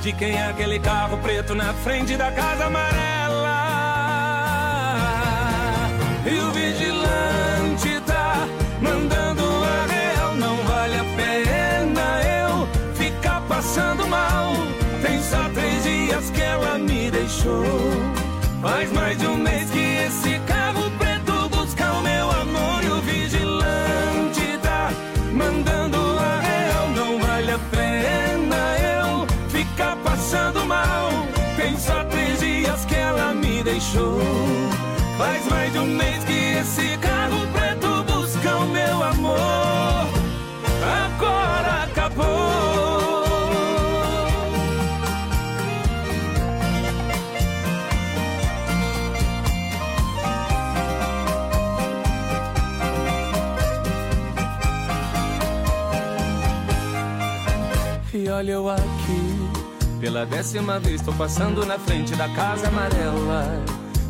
de quem é aquele carro preto na frente da casa amarela? E o vigilante tá mandando a real, não vale a pena eu ficar passando mal. Tem só três dias que ela me deixou. Faz mais de um mês que esse esse carro preto busca o meu amor. Agora acabou. E olha eu aqui, pela décima vez tô passando na frente da casa amarela.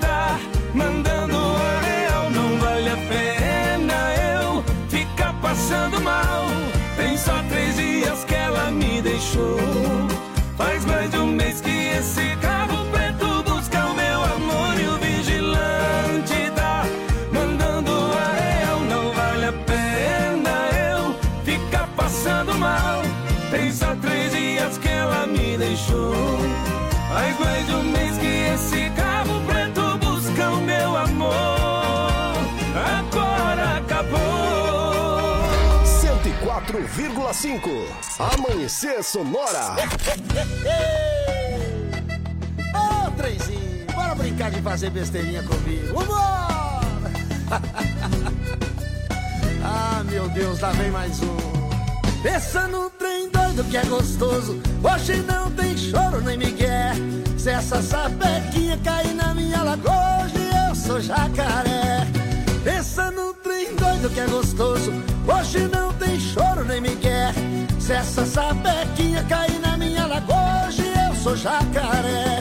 Tá mandando a real. Não vale a pena eu ficar passando mal. Tem só três dias que ela me deixou. Faz mais de um mês 104,5 Amanhecer Sonora. Ô, trenzinho, bora brincar de fazer besteirinha comigo. Vambora! ah, meu Deus, lá vem mais um. Pensa num trem doido que é gostoso. Hoje não tem choro nem migué. Se essa sapequinha cair na minha lagoa, hoje eu sou jacaré. Pensa num trem doido que é gostoso. Hoje não tem choro nem migué. Se essa sapequinha cair na minha lagoa, hoje eu sou jacaré.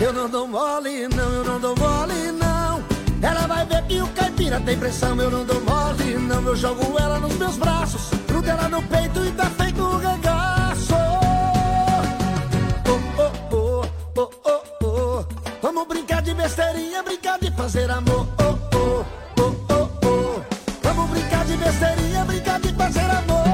Eu não dou mole, não, eu não dou mole, não. Ela vai ver que o caipira tem pressão, eu não dou mole, não. Eu jogo ela nos meus braços, grudo ela no peito e tá feito um regaço. Oh, oh, oh, oh, oh, oh. Vamos brincar de besteirinha, brincar de fazer amor. Fazer amor.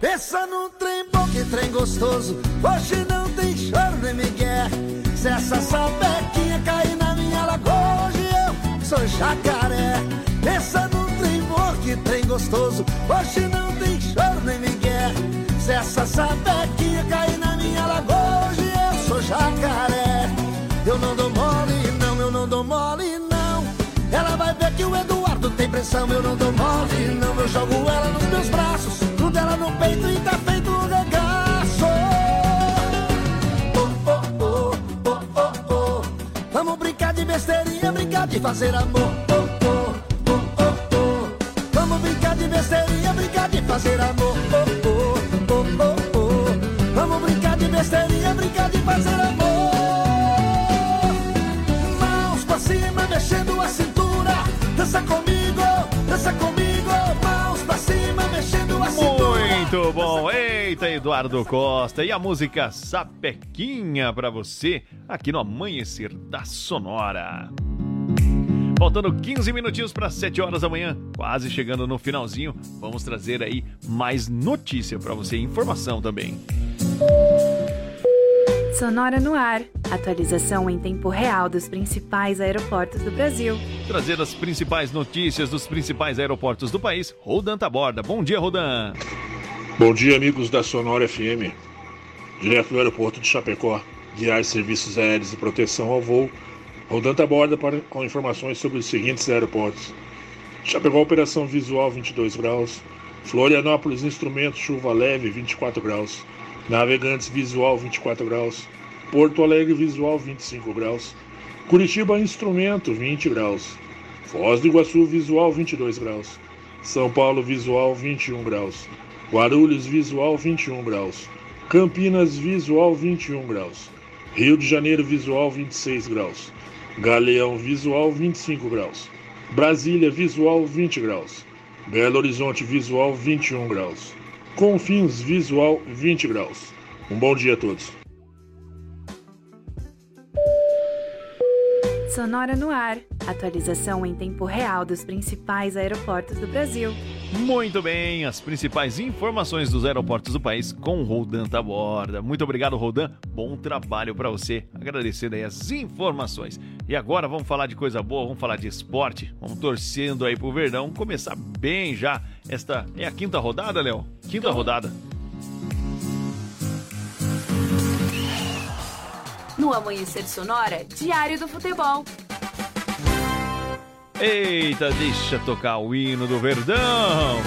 Pensa num trem bom, que trem gostoso. Hoje não tem choro nem migué. Se essa sapequinha cair na minha lagoa, hoje eu sou jacaré. Pensa num trem bom, que trem gostoso. Hoje não tem choro nem migué. Se essa sapequinha cair na minha lagoa, hoje eu sou jacaré. Eu não dou mole, não, eu não dou mole, não. Ela vai ver que o Eduardo tem pressão, eu não dou mole, não. Eu jogo ela nos meus braços, tudo ela no peito e tá feito um regaço. Oh, oh, oh, oh, oh, oh. Vamos brincar de besteirinha, brincar de fazer amor. Eduardo Costa. E a música Sapequinha pra você aqui no Amanhecer da Sonora. Faltando 15 minutinhos para 7 horas da manhã, quase chegando no finalzinho, vamos trazer aí mais notícia para você, informação também. Sonora no ar. Atualização em tempo real dos principais aeroportos do Brasil. Trazer as principais notícias dos principais aeroportos do país, Rodan Taborda. Bom dia, Rodan. Bom dia, amigos da Sonora FM. Direto do aeroporto de Chapecó, guiar serviços aéreos e proteção ao voo. Rodando a borda para, com informações sobre os seguintes aeroportos. Chapecó, operação visual 22 graus. Florianópolis, instrumento chuva leve 24 graus. Navegantes, visual 24 graus. Porto Alegre, visual 25 graus. Curitiba, instrumento 20 graus. Foz do Iguaçu, visual 22 graus. São Paulo, visual 21 graus. Guarulhos, visual 21 graus. Campinas, visual 21 graus. Rio de Janeiro, visual 26 graus. Galeão, visual 25 graus. Brasília, visual 20 graus. Belo Horizonte, visual 21 graus. Confins, visual 20 graus. Um bom dia a todos. Sonora no ar. Atualização em tempo real dos principais aeroportos do Brasil. Muito bem, as principais informações dos aeroportos do país com Rodan Taborda. Muito obrigado, Rodan. Bom trabalho para você. Agradecendo aí as informações. E agora vamos falar de coisa boa, vamos falar de esporte. Vamos torcendo aí pro Verdão começar bem já. Esta é a quinta rodada, Léo? Quinta rodada. No Amanhecer Sonora, Diário do Futebol. Eita, deixa tocar o hino do Verdão.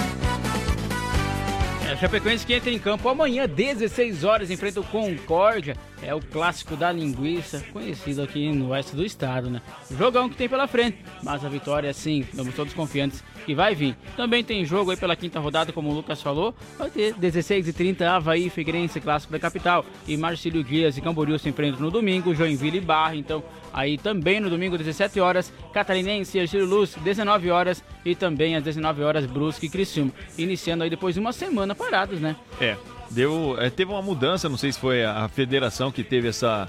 É, a Chapecoense que entra em campo amanhã, 16 horas, enfrenta o Concórdia. É o clássico da linguiça, conhecido aqui no oeste do estado, né? Jogão que tem pela frente, mas a vitória, sim, estamos todos confiantes que vai vir. Também tem jogo aí pela quinta rodada, como o Lucas falou. Vai ter 16 e 30 Havaí, Figueirense, clássico da capital. E Marcílio Dias e Camboriú se enfrentam no domingo, Joinville e Barra. Então, aí também no domingo, 17 horas, Catarinense e Arcílio Luz, 19 horas. E também às 19 horas, Brusque e Criciúma. Iniciando aí depois de uma semana parados, né? É, deu, é, teve uma mudança, não sei se foi a federação que teve essa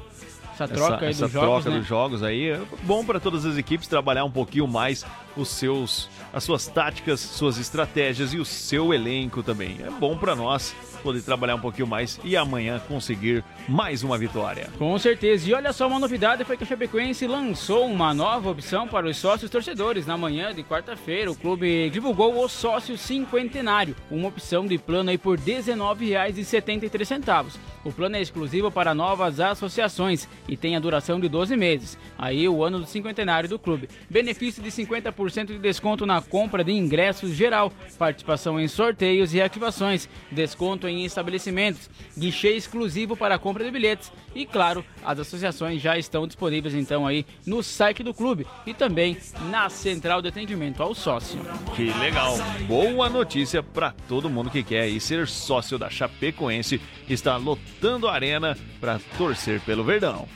essa troca, essa, essa dos, troca jogos, né? dos jogos aí. É bom para todas as equipes trabalhar um pouquinho mais os seus, as suas táticas, suas estratégias e o seu elenco também. É bom para nós poder trabalhar um pouquinho mais e amanhã conseguir mais uma vitória. Com certeza. E olha só, uma novidade foi que a Chapecoense lançou uma nova opção para os sócios torcedores. Na manhã de quarta-feira, o clube divulgou o sócio cinquentenário, uma opção de plano aí por R$19,73. O plano é exclusivo para novas associações e tem a duração de 12 meses. Aí o ano do cinquentenário do clube. Benefício de 50% de desconto na compra de ingressos geral, participação em sorteios e ativações, desconto em estabelecimentos, guichê exclusivo para a compra de bilhetes e claro, as associações já estão disponíveis então aí no site do clube e também na central de atendimento ao sócio. Que legal! Boa notícia para todo mundo que quer aí ser sócio da Chapecoense, está lotando a arena para torcer pelo Verdão.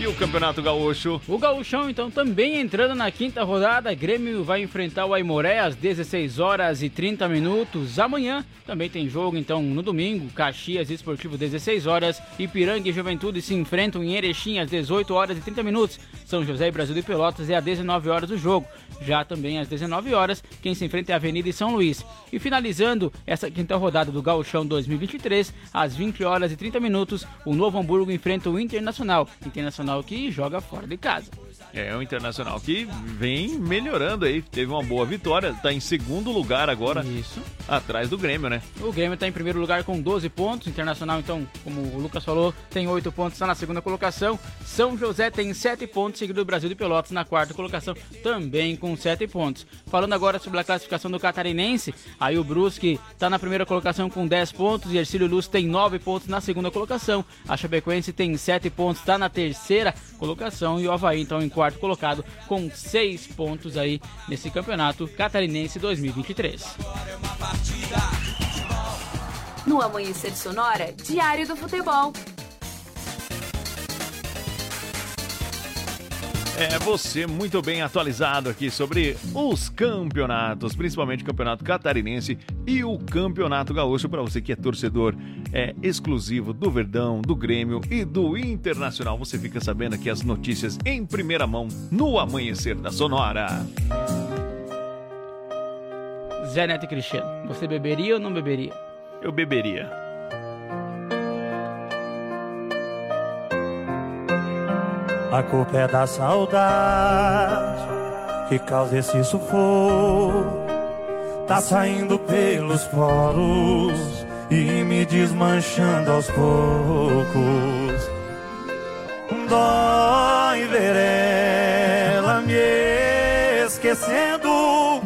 E o Campeonato Gaúcho? O Gaúchão, então, também entrando na quinta rodada. Grêmio vai enfrentar o Aimoré às 16 horas e 30 minutos. Amanhã também tem jogo, então, no domingo. Caxias Esportivo, 16 horas. Ipiranga e Juventude se enfrentam em Erechim às 18 horas e 30 minutos. São José e Brasil de Pelotas é às 19 horas o jogo. Já também às 19 horas, quem se enfrenta é a Avenida e São Luís. E finalizando essa quinta rodada do Gauchão 2023, às 20 horas e 30 minutos, o Novo Hamburgo enfrenta o Internacional. Internacional que joga fora de casa. É, o Internacional que vem melhorando aí. Teve uma boa vitória, tá em segundo lugar agora. Isso. Atrás do Grêmio, né? O Grêmio tá em primeiro lugar com 12 pontos. Internacional, então, como o Lucas falou, tem 8 pontos, está na segunda colocação. São José tem 7 pontos, seguido do Brasil de Pelotas na quarta colocação, também com 7 pontos. Falando agora sobre a classificação do Catarinense, aí o Brusque tá na primeira colocação com 10 pontos. E Ercílio Luz tem 9 pontos na segunda colocação. A Chapecoense tem 7 pontos, está na terceira colocação. E o Havaí, então, em quarto colocado com seis pontos aí nesse campeonato catarinense 2023. No Amanhecer Sonora, Diário do Futebol. É você muito bem atualizado aqui sobre os campeonatos, principalmente o Campeonato Catarinense e o Campeonato Gaúcho para você que é torcedor é exclusivo do Verdão, do Grêmio e do Internacional. Você fica sabendo aqui as notícias em primeira mão no amanhecer da Sonora. Zé Neto e Cristiano, você beberia ou não beberia? Eu beberia. A culpa é da saudade que causa esse sufoco. Tá saindo pelos poros e me desmanchando aos poucos. Dói ver ela me esquecendo.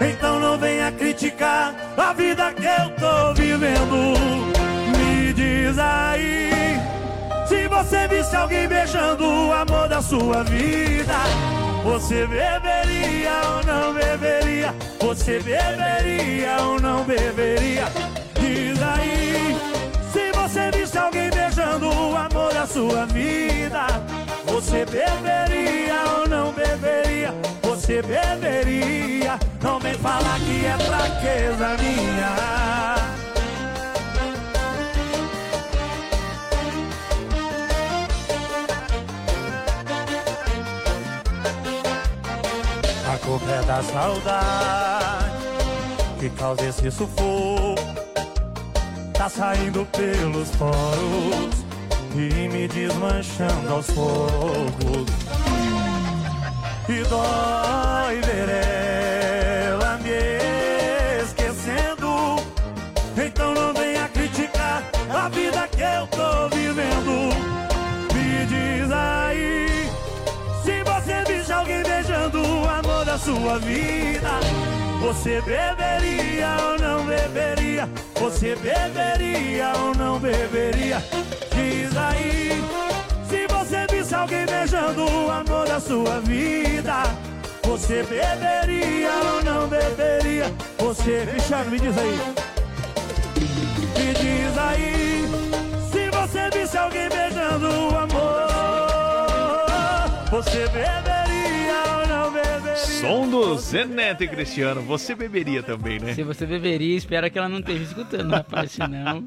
Então não venha criticar a vida que eu tô vivendo. Me diz aí. Você visse alguém beijando o amor da sua vida, você beberia ou não beberia? Você beberia ou não beberia? Diz aí. Se você visse alguém beijando o amor da sua vida, você beberia ou não beberia? Você beberia? Não vem falar que é fraqueza minha. Culpa é da saudade que causa esse sufoco. Tá saindo pelos poros e me desmanchando aos poucos. E dói ver sua vida, você beberia ou não beberia? Você beberia ou não beberia? Diz aí. Se você visse alguém beijando o amor da sua vida, você beberia ou não beberia? Você, Cristiano, me diz aí. Me diz aí. Se você visse alguém beijando o amor, você beberia? Som do Zé Neto e Cristiano. Você beberia também, né? Se você beberia, espera que ela não esteja escutando, rapaz, senão...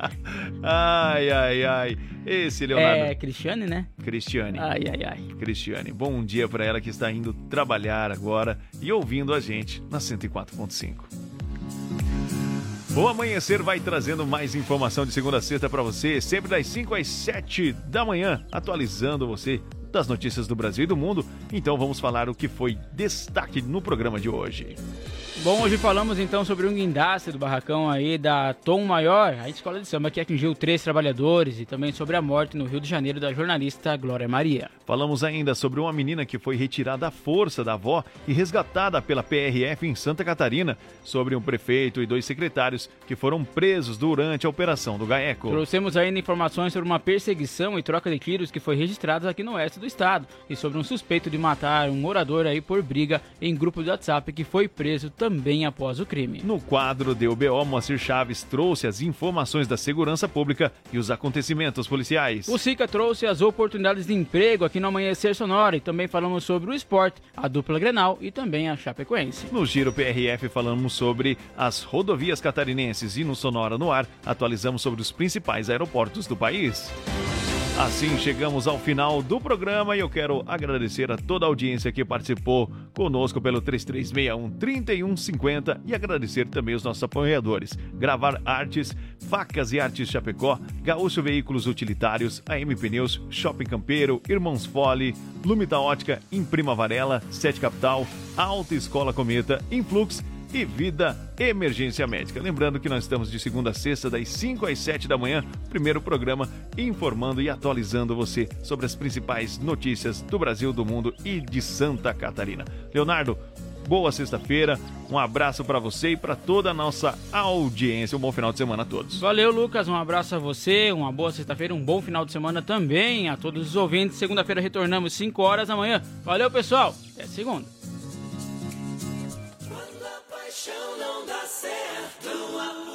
Ai, ai, ai. Esse Leonardo. É Cristiane, né? Cristiane. Ai, ai, ai. Cristiane, bom dia para ela que está indo trabalhar agora e ouvindo a gente na 104.5. O Amanhecer vai trazendo mais informação de segunda a sexta para você, sempre das 5 às 7 da manhã, atualizando você das notícias do Brasil e do mundo. Então vamos falar o que foi destaque no programa de hoje. Bom, hoje falamos então sobre um guindaste do barracão aí da Tom Maior, a escola de samba que atingiu três trabalhadores, e também sobre a morte no Rio de Janeiro da jornalista Glória Maria. Falamos ainda sobre uma menina que foi retirada à força da avó e resgatada pela PRF em Santa Catarina, sobre um prefeito e dois secretários que foram presos durante a operação do GAECO. Trouxemos ainda informações sobre uma perseguição e troca de tiros que foi registrada aqui no oeste do estado e sobre um suspeito de matar um morador aí por briga em grupo de WhatsApp que foi preso também após o crime. No quadro do BO, Moacir Chaves trouxe as informações da segurança pública e os acontecimentos policiais. O SICA trouxe as oportunidades de emprego aqui no Amanhecer Sonora e também falamos sobre o esporte, a dupla Grenal e também a Chapecoense. No Giro PRF falamos sobre as rodovias catarinenses e no Sonora no Ar atualizamos sobre os principais aeroportos do país. Assim chegamos ao final do programa e eu quero agradecer a toda a audiência que participou conosco pelo 3361 3150 e agradecer também os nossos apoiadores. Gravar Artes, Facas e Artes Chapecó, Gaúcho Veículos Utilitários, AM Pneus, Shopping Campeiro, Irmãos Fole, Lumita Ótica, Imprima Varela, Sete Capital, Alta Escola Cometa, Influx e Vida Emergência Médica. Lembrando que nós estamos de segunda a sexta, das 5 às 7 da manhã, primeiro programa informando e atualizando você sobre as principais notícias do Brasil, do mundo e de Santa Catarina. Leonardo, boa sexta-feira, um abraço para você e para toda a nossa audiência. Um bom final de semana a todos. Valeu, Lucas. Um abraço a você, uma boa sexta-feira, um bom final de semana também a todos os ouvintes. Segunda-feira retornamos 5 horas da manhã. Valeu, pessoal. Até segunda paixão não dá certo.